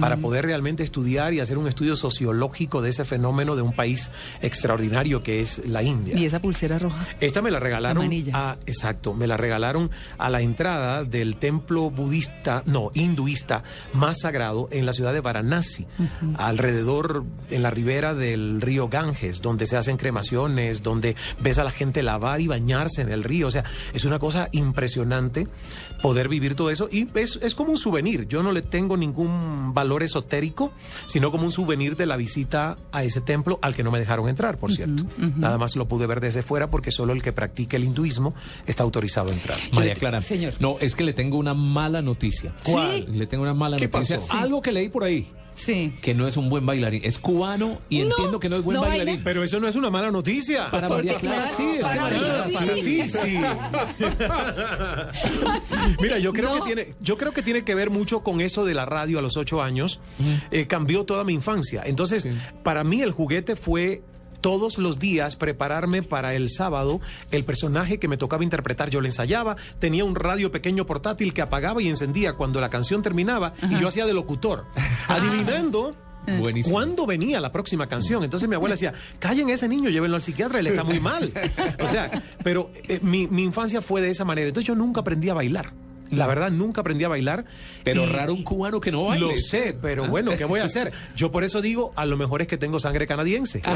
Para poder realmente estudiar y hacer un estudio sociológico de ese fenómeno de un país extraordinario que es la India. Y esa pulsera roja. Esta me la regalaron Amarilla. a, exacto, me la regalaron a la entrada del templo budista, no, hinduista más sagrado en la ciudad de Varanasi, alrededor en la ribera del río Ganges, donde se hacen cremaciones, donde ves a la gente lavar y bañarse en el río, o sea, es una cosa impresionante poder vivir todo eso y es, es como un souvenir, yo no le tengo ningún valor esotérico, sino como un souvenir de la visita a ese templo al que no me dejaron entrar, por cierto. Nada más lo pude ver desde fuera porque solo el que practique el hinduismo está autorizado a entrar. María Clara. señor. No, es que le tengo una mala noticia. ¿Cuál? Le tengo una mala ¿Qué noticia. pasó? Algo que leí por ahí. Sí. Que no es un buen bailarín. Es cubano y No, entiendo que no es buen no baila. bailarín. Pero eso no es una mala noticia. Para Porque María Clara, claro, sí, es que para María sí. Para ti, sí. Mira, yo creo No. que tiene, yo creo que tiene que ver mucho con eso de la radio a los ocho años. Eh, cambió toda mi infancia. Entonces, para mí el juguete fue todos los días prepararme para el sábado el personaje que me tocaba interpretar. Yo le ensayaba, tenía un radio pequeño portátil que apagaba y encendía cuando la canción terminaba y yo hacía de locutor, adivinando. Buenísimo. ¿Cuándo venía la próxima canción? Entonces mi abuela decía, callen a ese niño, llévenlo al psiquiatra, él está muy mal. O sea, pero eh, mi, mi infancia fue de esa manera. Entonces yo nunca aprendí a bailar. La verdad, nunca aprendí a bailar. Pero Y- raro un cubano que no baile. Lo sé, pero bueno, ¿qué voy a hacer? Yo por eso digo, a lo mejor es que tengo sangre canadiense.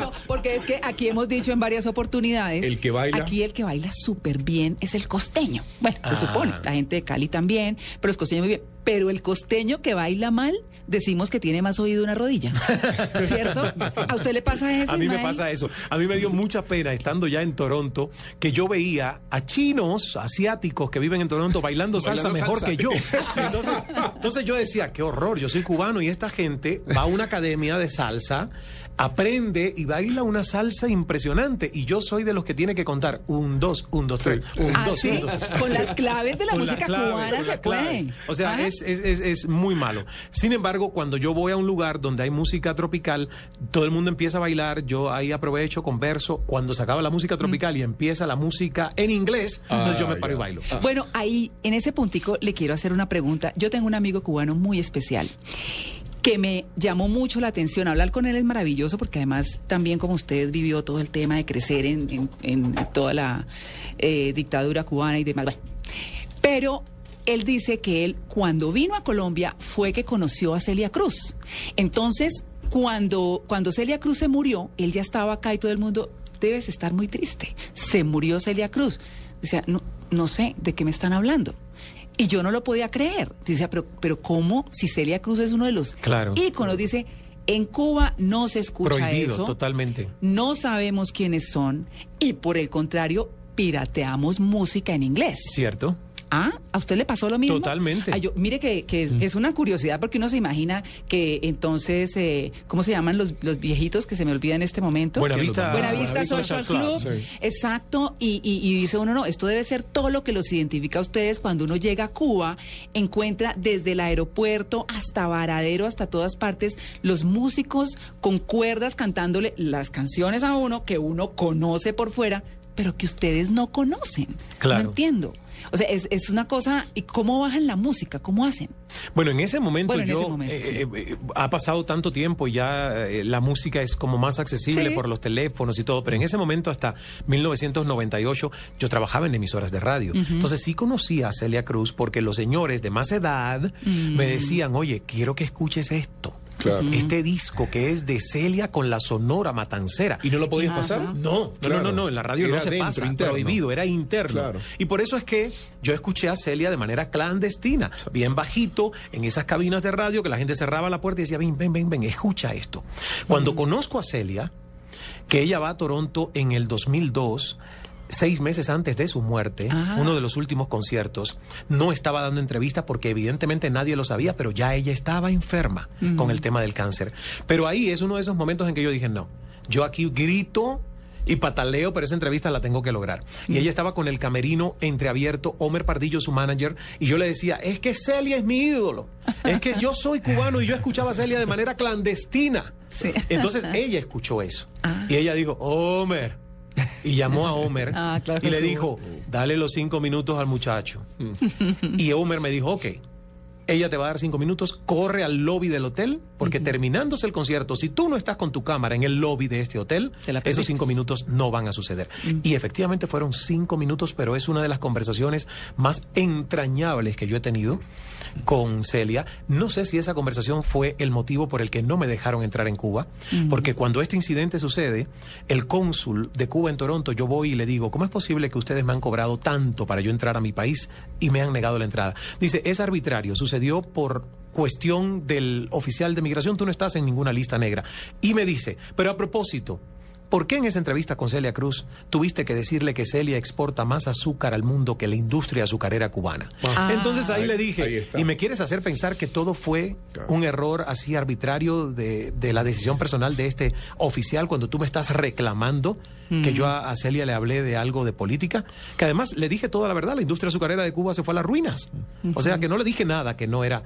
No, porque es que aquí hemos dicho en varias oportunidades. El que baila. Aquí el que baila súper bien es el costeño. Bueno, se Ah. supone. La gente de Cali también, pero los costeños muy bien. Pero el costeño que baila mal, decimos que tiene más oído una rodilla. ¿Cierto? ¿A usted le pasa eso? A mí me pasa eso. A mí me dio mucha pena estando ya en Toronto que yo veía a chinos asiáticos que viven en Toronto bailando salsa Bailando mejor salsa. que yo. Entonces, entonces yo decía, qué horror, yo soy cubano y esta gente va a una academia de salsa, aprende y baila una salsa impresionante y yo soy de los que tiene que contar un, dos, un, dos, tres, un, Ah, dos, ¿sí? un, dos. Con las claves de la Con música claves, cubana se las claves. puede. O sea, Ajá. es, es, es, es muy malo. Sin embargo, cuando yo voy a un lugar donde hay música tropical, todo el mundo empieza a bailar, yo ahí aprovecho, converso. Cuando se acaba la música tropical y empieza la música en inglés, entonces yo me paro y bailo. Bueno, ahí en ese puntico le quiero hacer una pregunta. Yo tengo un amigo cubano muy especial que me llamó mucho la atención. Hablar con él es maravilloso porque además también como usted vivió todo el tema de crecer en, en- en toda la eh, dictadura cubana y demás. Bueno, pero él dice que él cuando vino a Colombia fue que conoció a Celia Cruz. Entonces, cuando, cuando Celia Cruz se murió, él ya estaba acá y todo el mundo, debes estar muy triste. Se murió Celia Cruz. Decía, no, no sé de qué me están hablando. Y yo no lo podía creer. Dice, pero, pero ¿cómo? Si Celia Cruz es uno de los Claro. íconos, dice, en Cuba no se escucha Prohibido, eso. totalmente. No sabemos quiénes son y por el contrario, pirateamos música en inglés. ¿Cierto? Ah, ¿a usted le pasó lo mismo? Totalmente. Ah, yo- mire que, que es, es una curiosidad porque uno se imagina que entonces, eh, ¿cómo se llaman los, los viejitos que se me olvida en este momento? Buenavista- Buenavista Buenavista Social Social Club. Club, sí. Exacto. Y, y- y dice uno, no, esto debe ser todo lo que los identifica a ustedes cuando uno llega a Cuba, encuentra desde el aeropuerto hasta Varadero, hasta todas partes, los músicos con cuerdas cantándole las canciones a uno que uno conoce por fuera, pero que ustedes no conocen. Claro. No entiendo. O sea, es, es una cosa, ¿y cómo bajan la música? ¿Cómo hacen? Bueno, en ese momento Bueno, en yo ese momento, eh, sí. eh, eh, ha pasado tanto tiempo y ya eh, la música es como más accesible Sí. por los teléfonos y todo, pero en ese momento hasta 1998 yo trabajaba en emisoras de radio. Entonces sí conocía a Celia Cruz porque los señores de más edad Mm. me decían, "Oye, quiero que escuches esto." Claro. Este disco que es de Celia con la Sonora Matancera. ¿Y no lo podías Ajá. pasar? No, no, Claro. no, no, en la radio Era no se dentro, pasa, interno. prohibido, era interno. Claro. Y por eso es que yo escuché a Celia de manera clandestina, bien bajito, en esas cabinas de radio que la gente cerraba la puerta y decía, ven, ven, ven, ven, escucha esto. Cuando conozco a Celia, que ella va a Toronto en el 2002, seis meses antes de su muerte, Ah. uno de los últimos conciertos, no estaba dando entrevistas porque evidentemente nadie lo sabía, pero ya ella estaba enferma con el tema del cáncer. Pero ahí es uno de esos momentos en que yo dije, no, yo aquí grito y pataleo, pero esa entrevista la tengo que lograr. Y ella estaba con el camerino entreabierto, Homer Pardillo, su manager, y yo le decía, es que Celia es mi ídolo, es que yo soy cubano y yo escuchaba a Celia de manera clandestina. Sí. Entonces ella escuchó eso. Ah. Y ella dijo, Homer. Y llamó a Homer Ah, claro y le dijo, dale los cinco minutos al muchacho. y Homer me dijo, ok. Ella te va a dar cinco minutos, corre al lobby del hotel, porque terminándose el concierto, si tú no estás con tu cámara en el lobby de este hotel, esos cinco minutos no van a suceder. Y efectivamente fueron cinco minutos, pero es una de las conversaciones más entrañables que yo he tenido con Celia. No sé si esa conversación fue el motivo por el que no me dejaron entrar en Cuba, porque cuando este incidente sucede, el cónsul de Cuba en Toronto, yo voy y le digo, ¿cómo es posible que ustedes me han cobrado tanto para yo entrar a mi país y me han negado la entrada? Dice, es arbitrario, sucedió por cuestión del oficial de migración, tú no estás en ninguna lista negra. Y me dice, pero a propósito, ¿Por qué en esa entrevista con Celia Cruz tuviste que decirle que Celia exporta más azúcar al mundo que la industria azucarera cubana? Ah. Entonces ahí, Ahí- le dije. ¿y me quieres hacer pensar que todo fue Claro. un error así arbitrario de, de la decisión personal de este oficial cuando tú me estás reclamando que yo a, a Celia le hablé de algo de política? Que además le dije toda la verdad, la industria azucarera de Cuba se fue a las ruinas. O sea que no le dije nada que no era...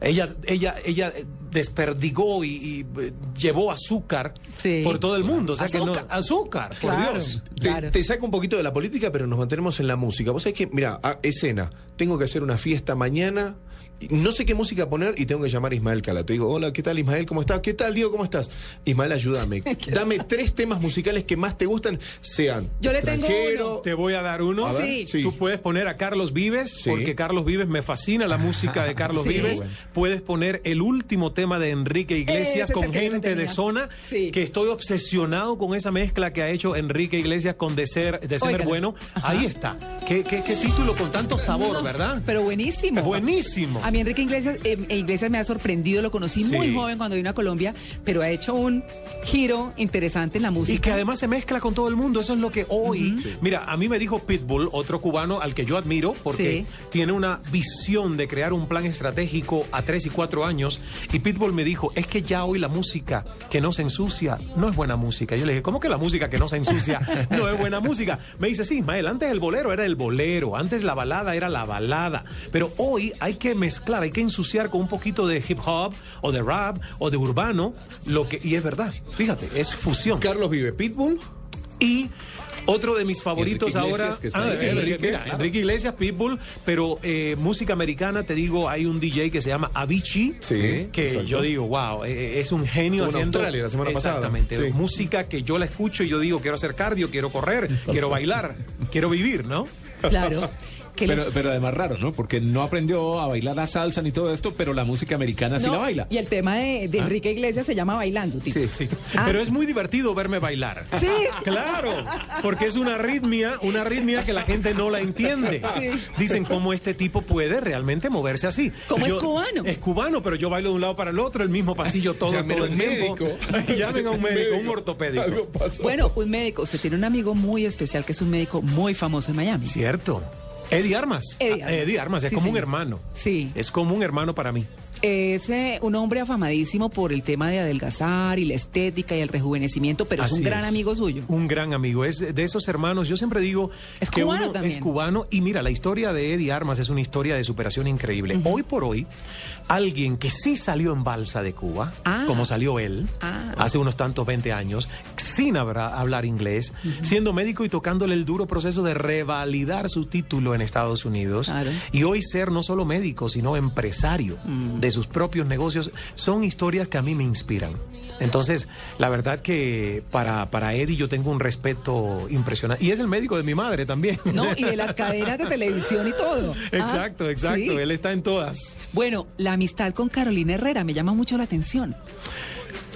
Ella, ella, ella desperdigó y, y, eh, llevó azúcar Sí. por todo el mundo. O sea que Azúcar. no, azúcar, por Claro. Dios. Te, Claro. te saca un poquito de la política, pero nos mantenemos en la música. Vos sabés que, mira, a- escena, tengo que hacer una fiesta mañana, no sé qué música poner y tengo que llamar a Ismael Cala. Te digo, hola, ¿qué tal Ismael? ¿Cómo estás? ¿Qué tal Diego? ¿Cómo estás? Ismael, ayúdame. Dame tres temas musicales que más te gustan, sean Yo le tengo uno. Te voy a dar uno. A ver, Sí. sí. Tú puedes poner a Carlos Vives, Sí. porque Carlos Vives me fascina la música de Carlos Sí. Vives. Bueno. Puedes poner el último tema de Enrique Iglesias con gente de zona, Sí. que estoy obsesionado con esa mezcla que ha hecho Enrique Iglesias con De Ser, de Óigala. Bueno. Ajá. Ahí está. ¿Qué, qué, qué título con tanto sabor, No, ¿verdad? Pero buenísimo. Buenísimo. A mí Enrique Iglesias, eh, Iglesias me ha sorprendido, lo conocí Sí. muy joven cuando vino a Colombia, pero ha hecho un giro interesante en la música. Y que además se mezcla con todo el mundo, eso es lo que hoy... Mira, a mí me dijo Pitbull, otro cubano al que yo admiro, porque Sí. tiene una visión de crear un plan estratégico a tres y cuatro años, y Pitbull me dijo, es que ya hoy la música que no se ensucia no es buena música. Yo le dije, ¿cómo que la música que no se ensucia no es buena música? Me dice, sí, Ismael, antes el bolero era el bolero, antes la balada era la balada, pero hoy hay que mezclar, hay que ensuciar con un poquito de hip hop, o de rap, o de urbano, lo que, y es verdad, fíjate, es fusión. Carlos vive Pitbull. Y otro de mis favoritos Enrique ahora. Iglesias, que está Ah, eh, Enrique, mira, claro. Enrique Iglesias, Pitbull, pero eh, música americana, te digo, hay un DJ que se llama Avicii. Sí, Que exacto. yo digo, wow, eh, es un genio Estuvo en haciendo. Australia la semana pasada. Exactamente. Sí. Música que yo la escucho y yo digo, quiero hacer cardio, quiero correr, quiero bailar, quiero vivir, ¿no? Claro. Que le- Pero, además raro, ¿no? Porque no aprendió a bailar la salsa ni todo esto, pero la música americana sí la baila. Y el tema de, de Enrique Iglesias se llama Bailando, Tito. Sí. Ah. Pero es muy divertido verme bailar. Sí. Claro, porque es una arritmia, una arritmia que la gente no la entiende. Sí. Dicen cómo este tipo puede realmente moverse así. ¿Cómo es cubano? Es cubano, pero yo bailo de un lado para el otro, el mismo pasillo todo, Llamen todo a el un tiempo. médico. Llamen a un médico, un Algo ortopédico. pasó. Bueno, un médico, usted tiene un amigo muy especial que es un médico muy famoso en Miami. Cierto. Eddie Armas. Eddie Ah, Armas. Eddie Armas, es Sí, como un hermano. Sí. Es como un hermano para mí. Es eh, un hombre afamadísimo por el tema de adelgazar y la estética y el rejuvenecimiento, pero es un gran es. amigo suyo. Un gran amigo. Es de esos hermanos. Yo siempre digo Es que cubano uno también. es cubano. Y mira, la historia de Eddie Armas es una historia de superación increíble. Hoy por hoy, alguien que sí salió en balsa de Cuba, Ah. como salió él, Ah. hace unos tantos 20 años, sin habra- hablar inglés, siendo médico y tocándole el duro proceso de revalidar su título en Estados Unidos. Claro. Y hoy ser no solo médico, sino empresario de sus propios negocios, son historias que a mí me inspiran. Entonces, la verdad que para, para Eddie yo tengo un respeto impresionante. Y es el médico de mi madre también. No, y de las cadenas de televisión y todo. Ah, Exacto, exacto. sí. Él está en todas. Bueno, la amistad con Carolina Herrera me llama mucho la atención.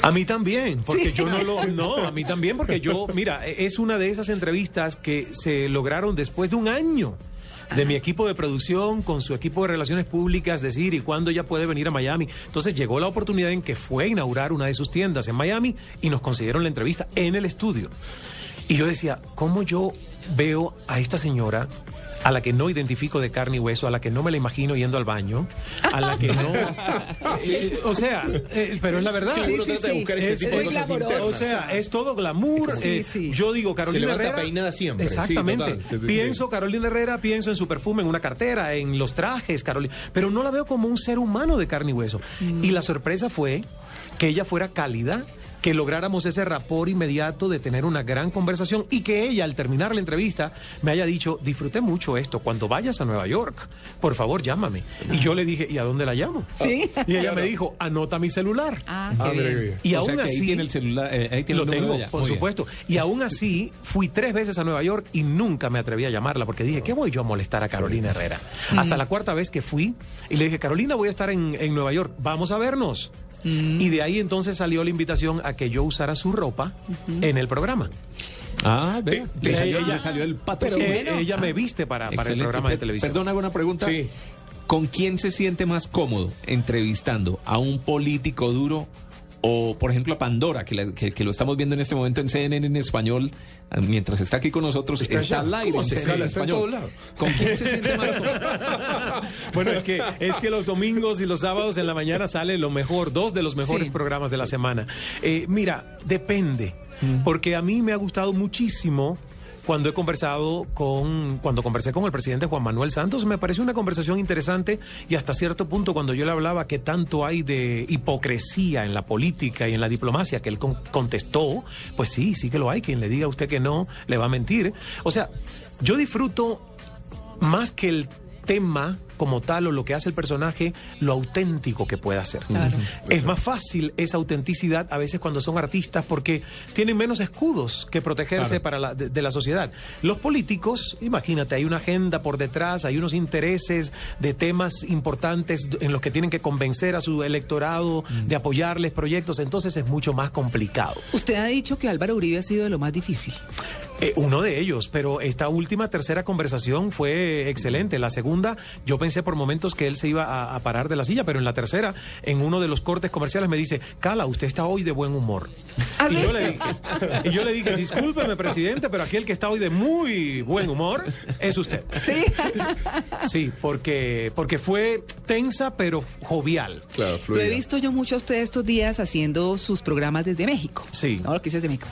A mí también, porque Sí. yo no lo... No, a mí también, porque yo, mira, es una de esas entrevistas que se lograron después de un año de mi equipo de producción con su equipo de relaciones públicas, decir, ¿y cuándo ya puede venir a Miami? Entonces llegó la oportunidad en que fue a inaugurar una de sus tiendas en Miami y nos consiguieron la entrevista en el estudio. Y yo decía, ¿cómo yo veo a esta señora a la que no identifico de carne y hueso, a la que no me la imagino yendo al baño, a la que no... Eh, o sea, eh, pero es la verdad. Sí, sí, trata de sí. buscar ese Es tipo de muy cosas glamoroso. internas. O sea, es todo glamour. Sí, eh, sí. Yo digo, Carolina Herrera. peinada siempre. Sí, Exactamente. pienso Carolina Herrera, pienso en su perfume, en una cartera, en los trajes, Carolina. Pero no la veo como un ser humano de carne y hueso. Mm. Y la sorpresa fue que ella fuera cálida que lográramos ese rapor inmediato de tener una gran conversación y que ella al terminar la entrevista me haya dicho, disfruté mucho esto, cuando vayas a Nueva York, por favor llámame. Y yo le dije, ¿y a dónde la llamo? Sí. Y ella me dijo, anota mi celular. Ah, Ah, qué bien. bien. Y O aún así ahí tiene el celular, eh, ahí tiene lo el tengo, por Muy bien. supuesto. Y aún así fui tres veces a Nueva York y nunca me atreví a llamarla porque dije, ¿qué voy yo a molestar a Carolina Herrera? Hasta la cuarta vez que fui y le dije, Carolina, voy a estar en, en Nueva York, vamos a vernos. Y de ahí entonces salió la invitación a que yo usara su ropa en el programa. Ah, ve, le, salió, ella- salió el pato. Pero Eh, bueno. ella me viste para, para el programa de televisión. Perdón, hago una pregunta. Sí. ¿Con quién se siente más cómodo entrevistando a un político duro o, por ejemplo, a Pandora, que, la- que- que lo estamos viendo en este momento en CNN en español, ah, mientras está aquí con nosotros, Está está, al aire ¿Cómo en CNN en español. ¿Con quién se siente más bueno, es que, es que los domingos y los sábados en la mañana sale lo mejor, dos de los mejores Sí. programas de la semana. Eh, mira, depende, Mm. porque a mí me ha gustado muchísimo cuando he conversado con, cuando conversé con el presidente Juan Manuel Santos, me pareció una conversación interesante y hasta cierto punto cuando yo le hablaba que tanto hay de hipocresía en la política y en la diplomacia, que él con- contestó, pues sí, sí que lo hay, quien le diga a usted que no, le va a mentir. O sea, yo disfruto más que el tema como tal o lo que hace el personaje, lo auténtico que pueda ser. Claro. Es más fácil esa autenticidad a veces cuando son artistas porque tienen menos escudos que protegerse Claro. para la, de, de la sociedad. Los políticos, imagínate, hay una agenda por detrás, hay unos intereses de temas importantes en los que tienen que convencer a su electorado de apoyarles proyectos, entonces es mucho más complicado. Usted ha dicho que Álvaro Uribe ha sido de lo más difícil. Eh, uno de ellos, pero esta última tercera conversación fue excelente. La segunda, yo pensé por momentos que él se iba a, a parar de la silla, pero en la tercera, en uno de los cortes comerciales, me dice, Cala, usted está hoy de buen humor. ¿Ah, y, yo le dije, y yo le dije, discúlpeme, presidente, pero aquel que está hoy de muy buen humor es usted. Sí. Sí, porque, porque fue tensa, pero jovial. Claro, Lo he visto yo mucho a usted estos días haciendo sus programas desde México. Sí. No, lo que hizo desde México.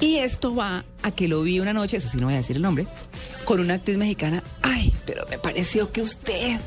Y esto va a que lo vi una noche, eso sí no voy a decir el nombre, con una actriz mexicana. Ay, pero me pareció que usted,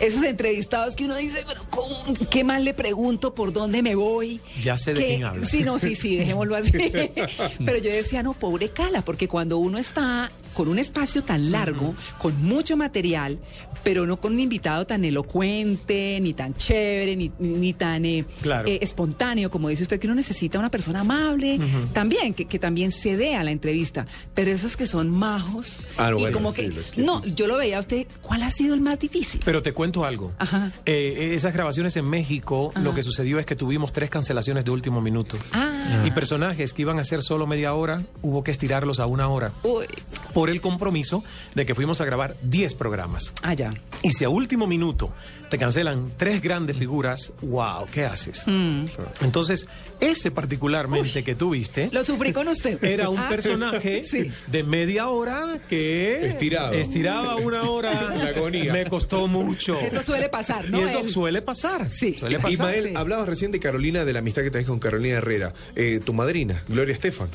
esos entrevistados que uno dice, pero ¿cómo- ¿qué más le pregunto? ¿Por dónde me voy? Ya sé de ¿Qué- quién hablas. Sí, no, sí, sí, dejémoslo así. pero yo decía, no, pobre Cala, porque cuando uno está con un espacio tan largo, con mucho material, pero no con un invitado tan elocuente, ni tan chévere, ni, ni tan eh, Claro. eh, espontáneo, como dice usted, que uno necesita una persona amable, también, que, que también se dé a la entrevista. Pero esos que son majos, Ah, y bueno, como sí, que- No, yo lo veía a usted, ¿cuál ha sido el más difícil? Pero te cuento algo. Ajá. Eh, esas grabaciones en México, lo que sucedió es que tuvimos tres cancelaciones de último minuto. Ah. Y personajes que iban a ser solo media hora, hubo que estirarlos a una hora. Uy, Por el compromiso de que fuimos a grabar 10 programas. ah, ya. Y si a último minuto te cancelan tres grandes figuras, wow, ¿qué haces? Mm. Entonces, ese particularmente que tú viste Lo sufrí con usted. era un Ah, personaje Sí. de media hora que Estirado. estiraba una hora. La agonía. Me costó mucho. Eso suele pasar, ¿no? y eso Él- suele pasar. Sí. Suele pasar. Ismael, sí. hablabas recién de Carolina, de la amistad que tenés con Carolina Herrera. Eh, tu madrina, Gloria Estefan.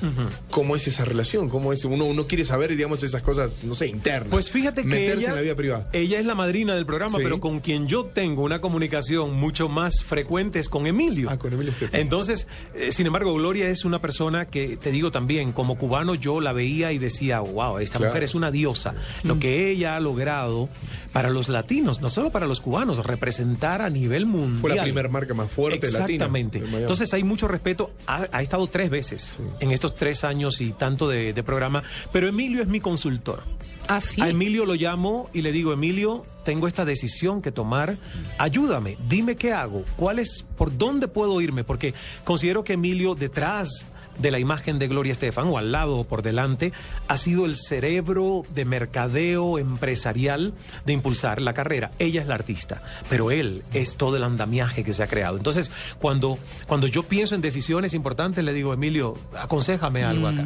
¿Cómo es esa relación? ¿Cómo es? Uno, uno quiere saber, digamos, esas cosas, no sé, internas. Pues fíjate que Meterse ella, en la vida privada. ella es la madrina del programa, Sí. pero con quien yo tengo una comunicación mucho más frecuente es con Emilio. Ah, con Emilio Estefan. Entonces, eh, sin embargo, Gloria es una persona que, te digo también, como cubano yo la veía y decía, wow, esta Claro. mujer es una diosa. Lo que ella ha logrado para los latinos, no solo para los cubanos, representar a nivel mundial. Fue la primera marca más fuerte latina Exactamente. de Miami. Entonces hay mucho respeto. Ha, ha estado tres veces en estos tres años y tanto de, de programa, pero Emilio es mi consultor. Ah, sí. A Emilio lo llamo y le digo, Emilio, tengo esta decisión que tomar, ayúdame, dime qué hago, cuál es, por dónde puedo irme, porque considero que Emilio detrás de la imagen de Gloria Estefan, o al lado o por delante, ha sido el cerebro de mercadeo empresarial de impulsar la carrera. Ella es la artista, pero él es todo el andamiaje que se ha creado. Entonces, cuando, cuando yo pienso en decisiones importantes, le digo, Emilio, aconsejame algo acá.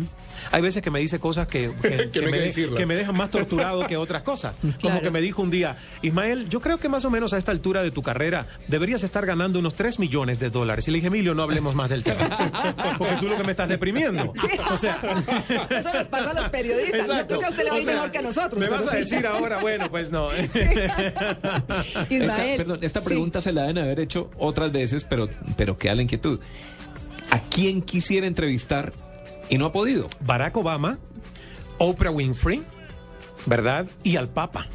Hay veces que me dice cosas que, que, Que no hay me, que de- decirlas. que me dejan más torturado que otras cosas. Como Claro. que me dijo un día, Ismael, yo creo que más o menos a esta altura de tu carrera deberías estar ganando unos 3 millones de dólares. Y le dije, Emilio, no hablemos más del tema. Porque tú lo que me estás deprimiendo. O sea, Eso nos pasa a los periodistas. Yo creo que a usted le va a ir O sea, mejor que a nosotros. Me vas a sí. decir ahora, bueno, pues no. Ismael. perdón, esta sí. pregunta se la deben haber hecho otras veces, pero, pero queda la inquietud. ¿A quién quisiera entrevistar y no ha podido? Barack Obama, Oprah Winfrey, ¿verdad? Y al Papa.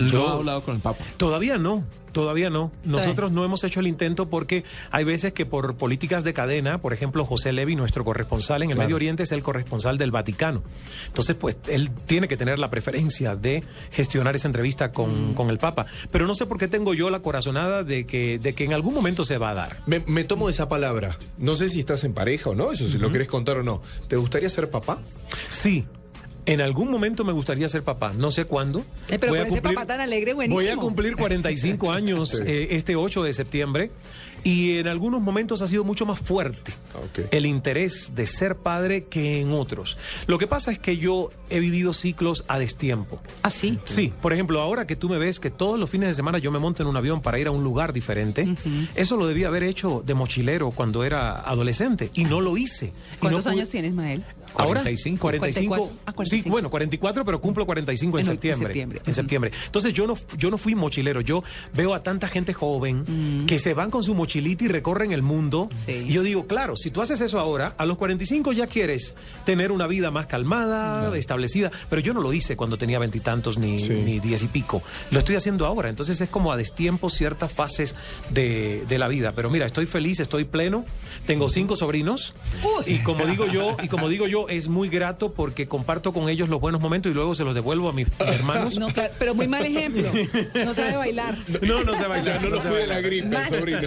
No Yo- ha hablado con el Papa. Todavía no, todavía no. Nosotros Sí. no hemos hecho el intento porque hay veces que por políticas de cadena, por ejemplo, José Levi, nuestro corresponsal en el Claro. Medio Oriente, es el corresponsal del Vaticano. Entonces, pues él tiene que tener la preferencia de gestionar esa entrevista Mm. con, con el Papa. Pero no sé por qué tengo yo la corazonada de que, de que en algún momento se va a dar. Me, me tomo esa palabra. No sé si estás en pareja o no, eso si lo querés contar o no. ¿Te gustaría ser papá? Sí. En algún momento me gustaría ser papá, no sé cuándo. Eh, pero con ese papá tan alegre, buenísimo. Voy a cumplir 45 años Sí. eh, este 8 de septiembre y en algunos momentos ha sido mucho más fuerte Ok. el interés de ser padre que en otros. Lo que pasa es que yo he vivido ciclos a destiempo. Ah, sí. Sí, por ejemplo, ahora que tú me ves que todos los fines de semana yo me monto en un avión para ir a un lugar diferente, eso lo debía haber hecho de mochilero cuando era adolescente y no lo hice. No ¿Cuántos pude- años tienes, Ismael? Ahora 45. 45. 44. Ah, 45. Sí, bueno, 44, pero cumplo 45 en En- en septiembre. septiembre. En septiembre. Entonces yo no yo no fui mochilero, yo veo a tanta gente joven que se van con su mochilita y recorren el mundo. Mm. Sí. Y yo digo, claro, si tú haces eso ahora, a los 45 ya quieres tener una vida más calmada, establecida, pero yo no lo hice cuando tenía veintitantos ni, Sí. ni diez y pico. Lo estoy haciendo ahora, entonces es como a destiempo ciertas fases de, de la vida. Pero mira, estoy feliz, estoy pleno, tengo cinco sobrinos y como digo yo, y como digo yo, es muy grato porque comparto con ellos los buenos momentos y luego se los devuelvo a mis hermanos. No, claro, pero muy mal ejemplo. No sabe bailar. No, no O sea, no lo cuide la gripe, sobrino.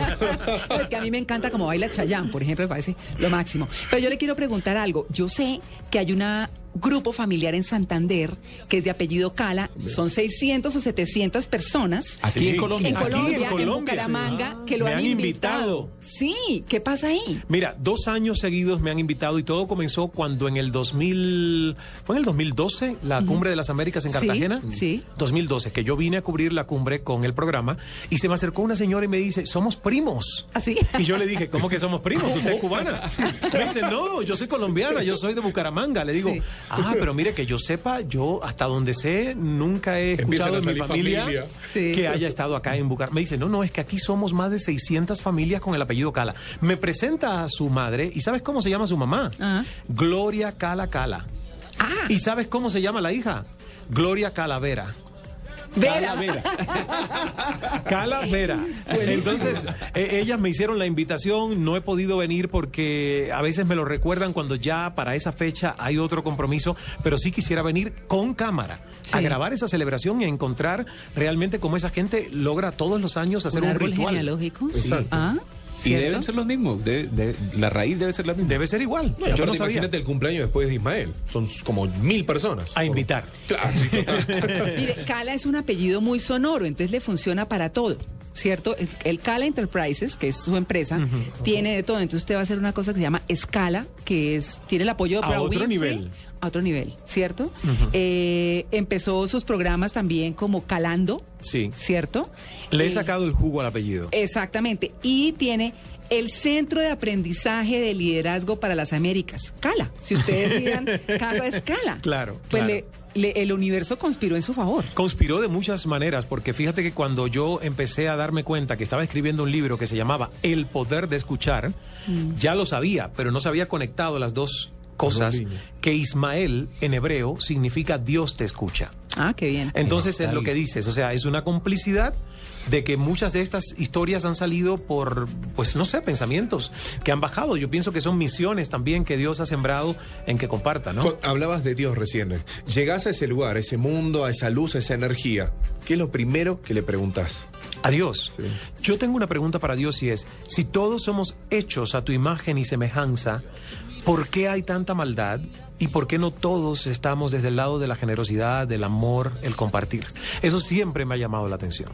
No, es que a mí me encanta como baila Chayán, por ejemplo, me parece lo máximo. Pero yo le quiero preguntar algo. Yo sé que hay una grupo familiar en Santander que es de apellido Cala. Son 600 o 700 personas. Aquí Sí, en Colombia. En Aquí Colombia, en, Colombia, Bucaramanga, sí. que lo Me han, han invitado. invitado. Sí, ¿qué pasa ahí? Mira, dos años seguidos me han invitado y todo comenzó cuando en el 2000, fue en el 2012, la Cumbre de las Américas en Sí, Cartagena. sí. 2012, que yo vine a cubrir la cumbre con el programa y se me acercó una señora y me dice, somos primos. ¿Así? Y yo le dije, ¿cómo que somos primos? ¿Usted es cubana? Me dice, no, yo soy colombiana, yo soy de Bucaramanga. Le digo, Sí. Ah, pero mire, que yo sepa, yo hasta donde sé, nunca he escuchado a en mi familia, familia. Sí. que haya estado acá en Bucaramanga. Me dice, no, no, es que aquí somos más de 600 familias con el apellido Cala. Me presenta a su madre y ¿sabes cómo se llama su mamá? Ah. Gloria Cala Cala. Ah, ¿Y sabes cómo se llama la hija? Gloria Calavera. Vera. Calavera. Entonces, eh, ellas me hicieron la invitación, no he podido venir porque a veces me lo recuerdan cuando ya para esa fecha hay otro compromiso, pero sí quisiera venir con cámara a Sí. grabar esa celebración y a encontrar realmente cómo esa gente logra todos los años hacer un un, árbol ritual. genealógico. Exacto. Ah, Y deben ser los mismos. de- de- la raíz debe ser la misma. Debe ser igual. No, Yo aparte, no sabía. imagínate el cumpleaños después de Ismael. Son como mil personas. A invitar. Claro. Mire, Cala es un apellido muy sonoro, entonces le funciona para todo. ¿Cierto? El, Cala Enterprises, que es su empresa, tiene de todo. Entonces usted va a hacer una cosa que se llama Escala, que es tiene el apoyo de A otro Winfrey, nivel. A otro nivel, ¿cierto? Eh, empezó sus programas también como Calando, Sí. ¿cierto? Le he Eh, sacado el jugo al apellido. Exactamente. Y tiene el Centro de Aprendizaje de Liderazgo para las Américas, Cala. Si ustedes miran, cada es Cala. Claro, Pues claro. le- le- el universo conspiró en su favor. Conspiró de muchas maneras, porque fíjate que cuando yo empecé a darme cuenta que estaba escribiendo un libro que se llamaba El poder de escuchar, Mm. ya lo sabía, pero no se había conectado las dos cosas, que Ismael en hebreo significa Dios te escucha. Ah, qué bien. Entonces es lo que dices, o sea, es una complicidad de que muchas de estas historias han salido por, pues no sé, pensamientos que han bajado. Yo pienso que son misiones también que Dios ha sembrado en que comparta, ¿no? Hablabas de Dios recién. Llegás a ese lugar, a ese mundo, a esa luz, a esa energía. ¿Qué es lo primero que le preguntás? A Dios. Sí. Yo tengo una pregunta para Dios y es, si todos somos hechos a tu imagen y semejanza, ¿por qué hay tanta maldad? ¿Y por qué no todos estamos desde el lado de la generosidad, del amor, el compartir? Eso siempre me ha llamado la atención.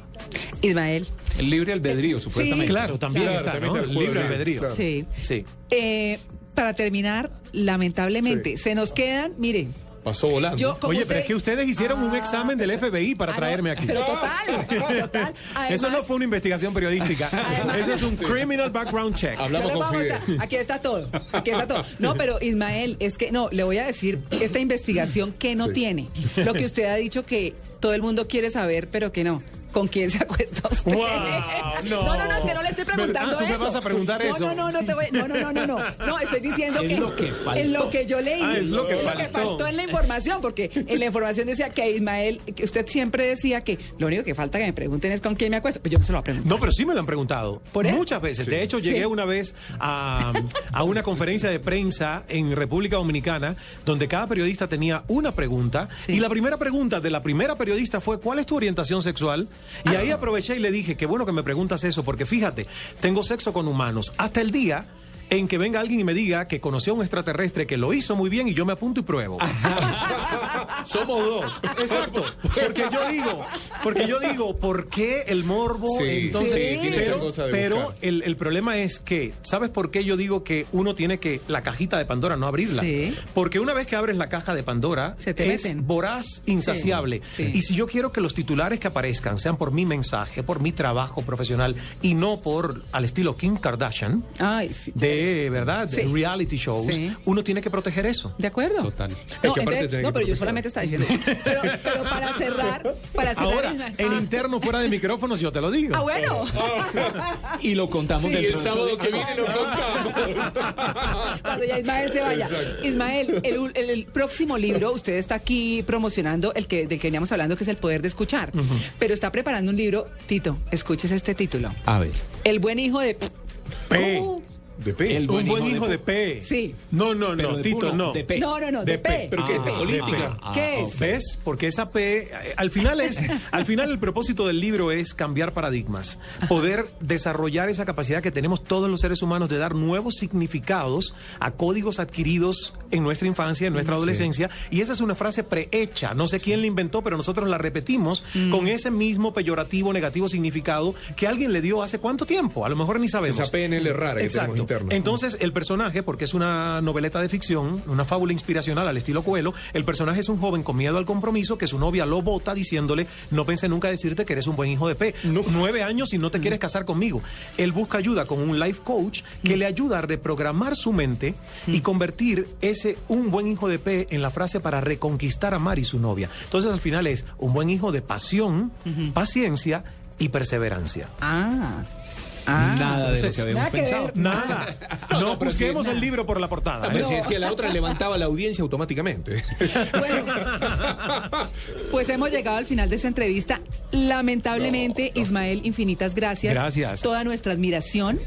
Ismael. El libre albedrío, supuestamente. Claro, también Claro, está, también ¿no? el libre albedrío. claro. Sí. Sí. Eh, para terminar, lamentablemente, Sí. se nos quedan, mire, Pasó volando. yo Oye, usted- pero es que ustedes hicieron un Ah, examen del FBI para ah, traerme aquí. Pero total, total. Eso no fue una investigación periodística. Además- Eso es un criminal background check. Hablamos con Fidel. Aquí está todo. Aquí está todo. No, pero Ismael, es que no, le voy a decir esta investigación que no Sí. tiene. Lo que usted ha dicho que todo el mundo quiere saber, pero que no. ¿Con quién se acuesta usted? ¡Wow! No. no, no, no, es que no le estoy preguntando Ah, ¿tú me eso. vas a preguntar no, eso? No, no, no, te voy, no, no, no, no, no. No, estoy diciendo Es que, lo que faltó. en lo que yo leí, Ah, es lo que faltó. faltó en la información, porque en la información decía que Ismael, que usted siempre decía que lo único que falta que me pregunten es con quién me acuesto. Pues yo no se lo voy a preguntar. No, pero sí me lo han preguntado. Muchas veces. De hecho, llegué Sí. una vez a, a una conferencia de prensa en República Dominicana donde cada periodista tenía una pregunta Sí. y la primera pregunta de la primera periodista fue ¿cuál es tu orientación sexual? Y Ah. ahí aproveché y le dije, qué bueno que me preguntas eso porque fíjate, tengo sexo con humanos hasta el día en que venga alguien y me diga que conoció a un extraterrestre que lo hizo muy bien y yo me apunto y pruebo. Somos dos. Exacto, porque yo digo, porque yo digo, ¿por qué el morbo? Sí, Entonces, sí, tiene esa pero, cosa de pero el, el problema es que, ¿sabes por qué yo digo que uno tiene que la cajita de Pandora no abrirla? Sí. Porque una vez que abres la caja de Pandora Se te es meten. voraz, insaciable. Sí. Y si yo quiero que los titulares que aparezcan sean por mi mensaje, por mi trabajo profesional y no por al estilo Kim Kardashian Ay, sí. De verdad, de Sí. reality shows, Sí. uno tiene que proteger eso. ¿De acuerdo? Total. No, entonces- no, pero yo solamente estaba diciendo. Pero, pero para cerrar, para cerrar. Ahora, Ismael- en Ah. interno, fuera de micrófonos, yo te lo digo. Ah, bueno. Y lo contamos Y dentro el sábado que viene lo contamos. Cuando ya Ismael se vaya. Exacto. Ismael, el, ul- el- el próximo libro, usted está aquí promocionando el que del que veníamos hablando, que es El Poder de Escuchar. Pero está preparando un libro, Tito, escuches este título. A ver. El buen hijo de... P. De P. El Un buen hijo de de P. Sí. No, no, no, Tito, no. de P. No, no, no, de, De P. P. ¿Pero qué es? De P. ¿Política? Ah, ¿Qué ah, es? ¿Ves? Porque esa P, eh, al final es, al final el propósito del libro es cambiar paradigmas, poder desarrollar esa capacidad que tenemos todos los seres humanos de dar nuevos significados a códigos adquiridos en nuestra infancia, en nuestra adolescencia, y esa es una frase prehecha, no sé quién la inventó, pero nosotros la repetimos con ese mismo peyorativo, negativo significado que alguien le dio hace cuánto tiempo, a lo mejor ni sabemos. Esa PNL rara que Exacto. Interna. Entonces, el personaje, porque es una noveleta de ficción, una fábula inspiracional al estilo Coelho, el personaje es un joven con miedo al compromiso que su novia lo bota diciéndole, no pensé nunca decirte que eres un buen hijo de P. Nueve años y no te quieres casar conmigo. Él busca ayuda con un life coach que le ayuda a reprogramar su mente y convertir ese un buen hijo de P en la frase para reconquistar a Mari, su novia. Entonces, al final es un buen hijo de pasión, paciencia y perseverancia. Ah. Ah. Nada de lo que habíamos nada que pensado. ver. Nada. No, pero busquemos es- el libro por la portada. Pero ¿eh? si decía la otra, levantaba la audiencia automáticamente. Bueno, pues hemos llegado al final de esta entrevista. Lamentablemente, Ismael, infinitas gracias. Gracias. Toda nuestra admiración.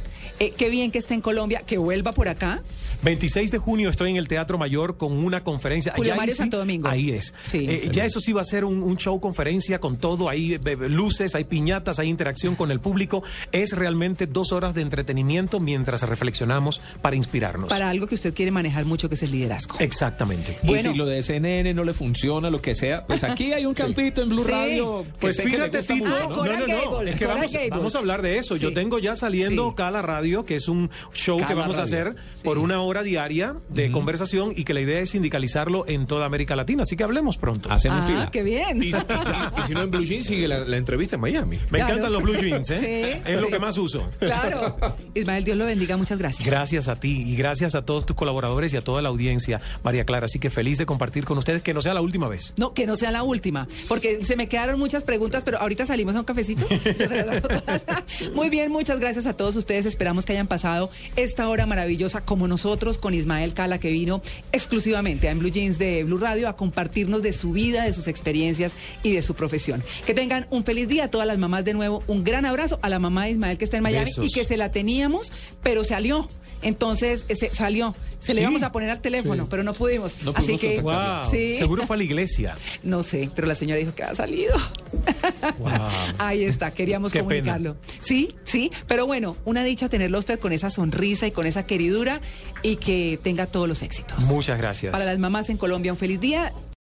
Eh, qué bien que esté en Colombia, que vuelva por acá. 26 de junio estoy en el Teatro Mayor con una conferencia. Julio Ya ahí Mario sí- Santo Domingo. Ahí es. Sí. Eh, ya eso sí va a ser un, un show conferencia con todo. Hay eh, luces, hay piñatas, hay interacción con el público. Es realmente dos horas de entretenimiento mientras reflexionamos para inspirarnos. Para algo que usted quiere manejar mucho, que es el liderazgo. Exactamente. Y Bueno. si lo de CNN no le funciona, lo que sea, pues aquí hay un campito en Blue Sí. Radio. que Pues le fíjate, Tito, Ah, ¿no? No, no, es que vamos, a hablar de eso. Yo tengo ya saliendo Sí. Cala Radio, que es un show que vamos a hacer por una hora diaria de conversación y que la idea es sindicalizarlo en toda América Latina. Así que hablemos pronto. Hacemos Ah, fila. qué bien. Y, si- y si no, en Blue Jeans sigue la, la entrevista en Miami. Me Claro. encantan los blue jeans, ¿eh? Sí, es lo que más uso. Claro. Ismael, Dios lo bendiga. Muchas gracias. Gracias a ti y gracias a todos tus colaboradores y a toda la audiencia, María Clara. Así que feliz de compartir con ustedes, que no sea la última vez. No, que no sea la última, porque se me quedaron muchas preguntas, pero ahorita salimos a un cafecito. Muy bien, muchas gracias a todos ustedes. Esperamos que hayan pasado esta hora maravillosa como nosotros con Ismael Cala, que vino exclusivamente a En Blue Jeans de Blue Radio a compartirnos de su vida, de sus experiencias y de su profesión. Que tengan un feliz día a todas las mamás de nuevo. Un gran abrazo a la mamá de Ismael que está en Miami Besos. y que se la teníamos, pero salió. Entonces se salió. Se le Sí. íbamos a poner al teléfono, pero no pudimos. No Así que. Wow. sí. Seguro fue a la iglesia. No sé, pero la señora dijo que ha salido. Wow. Ahí está, queríamos Qué comunicarlo. Sí, sí, pero bueno, una dicha tenerlo a usted con esa sonrisa y con esa queridura y que tenga todos los éxitos. Muchas gracias. Para las mamás en Colombia, un feliz día.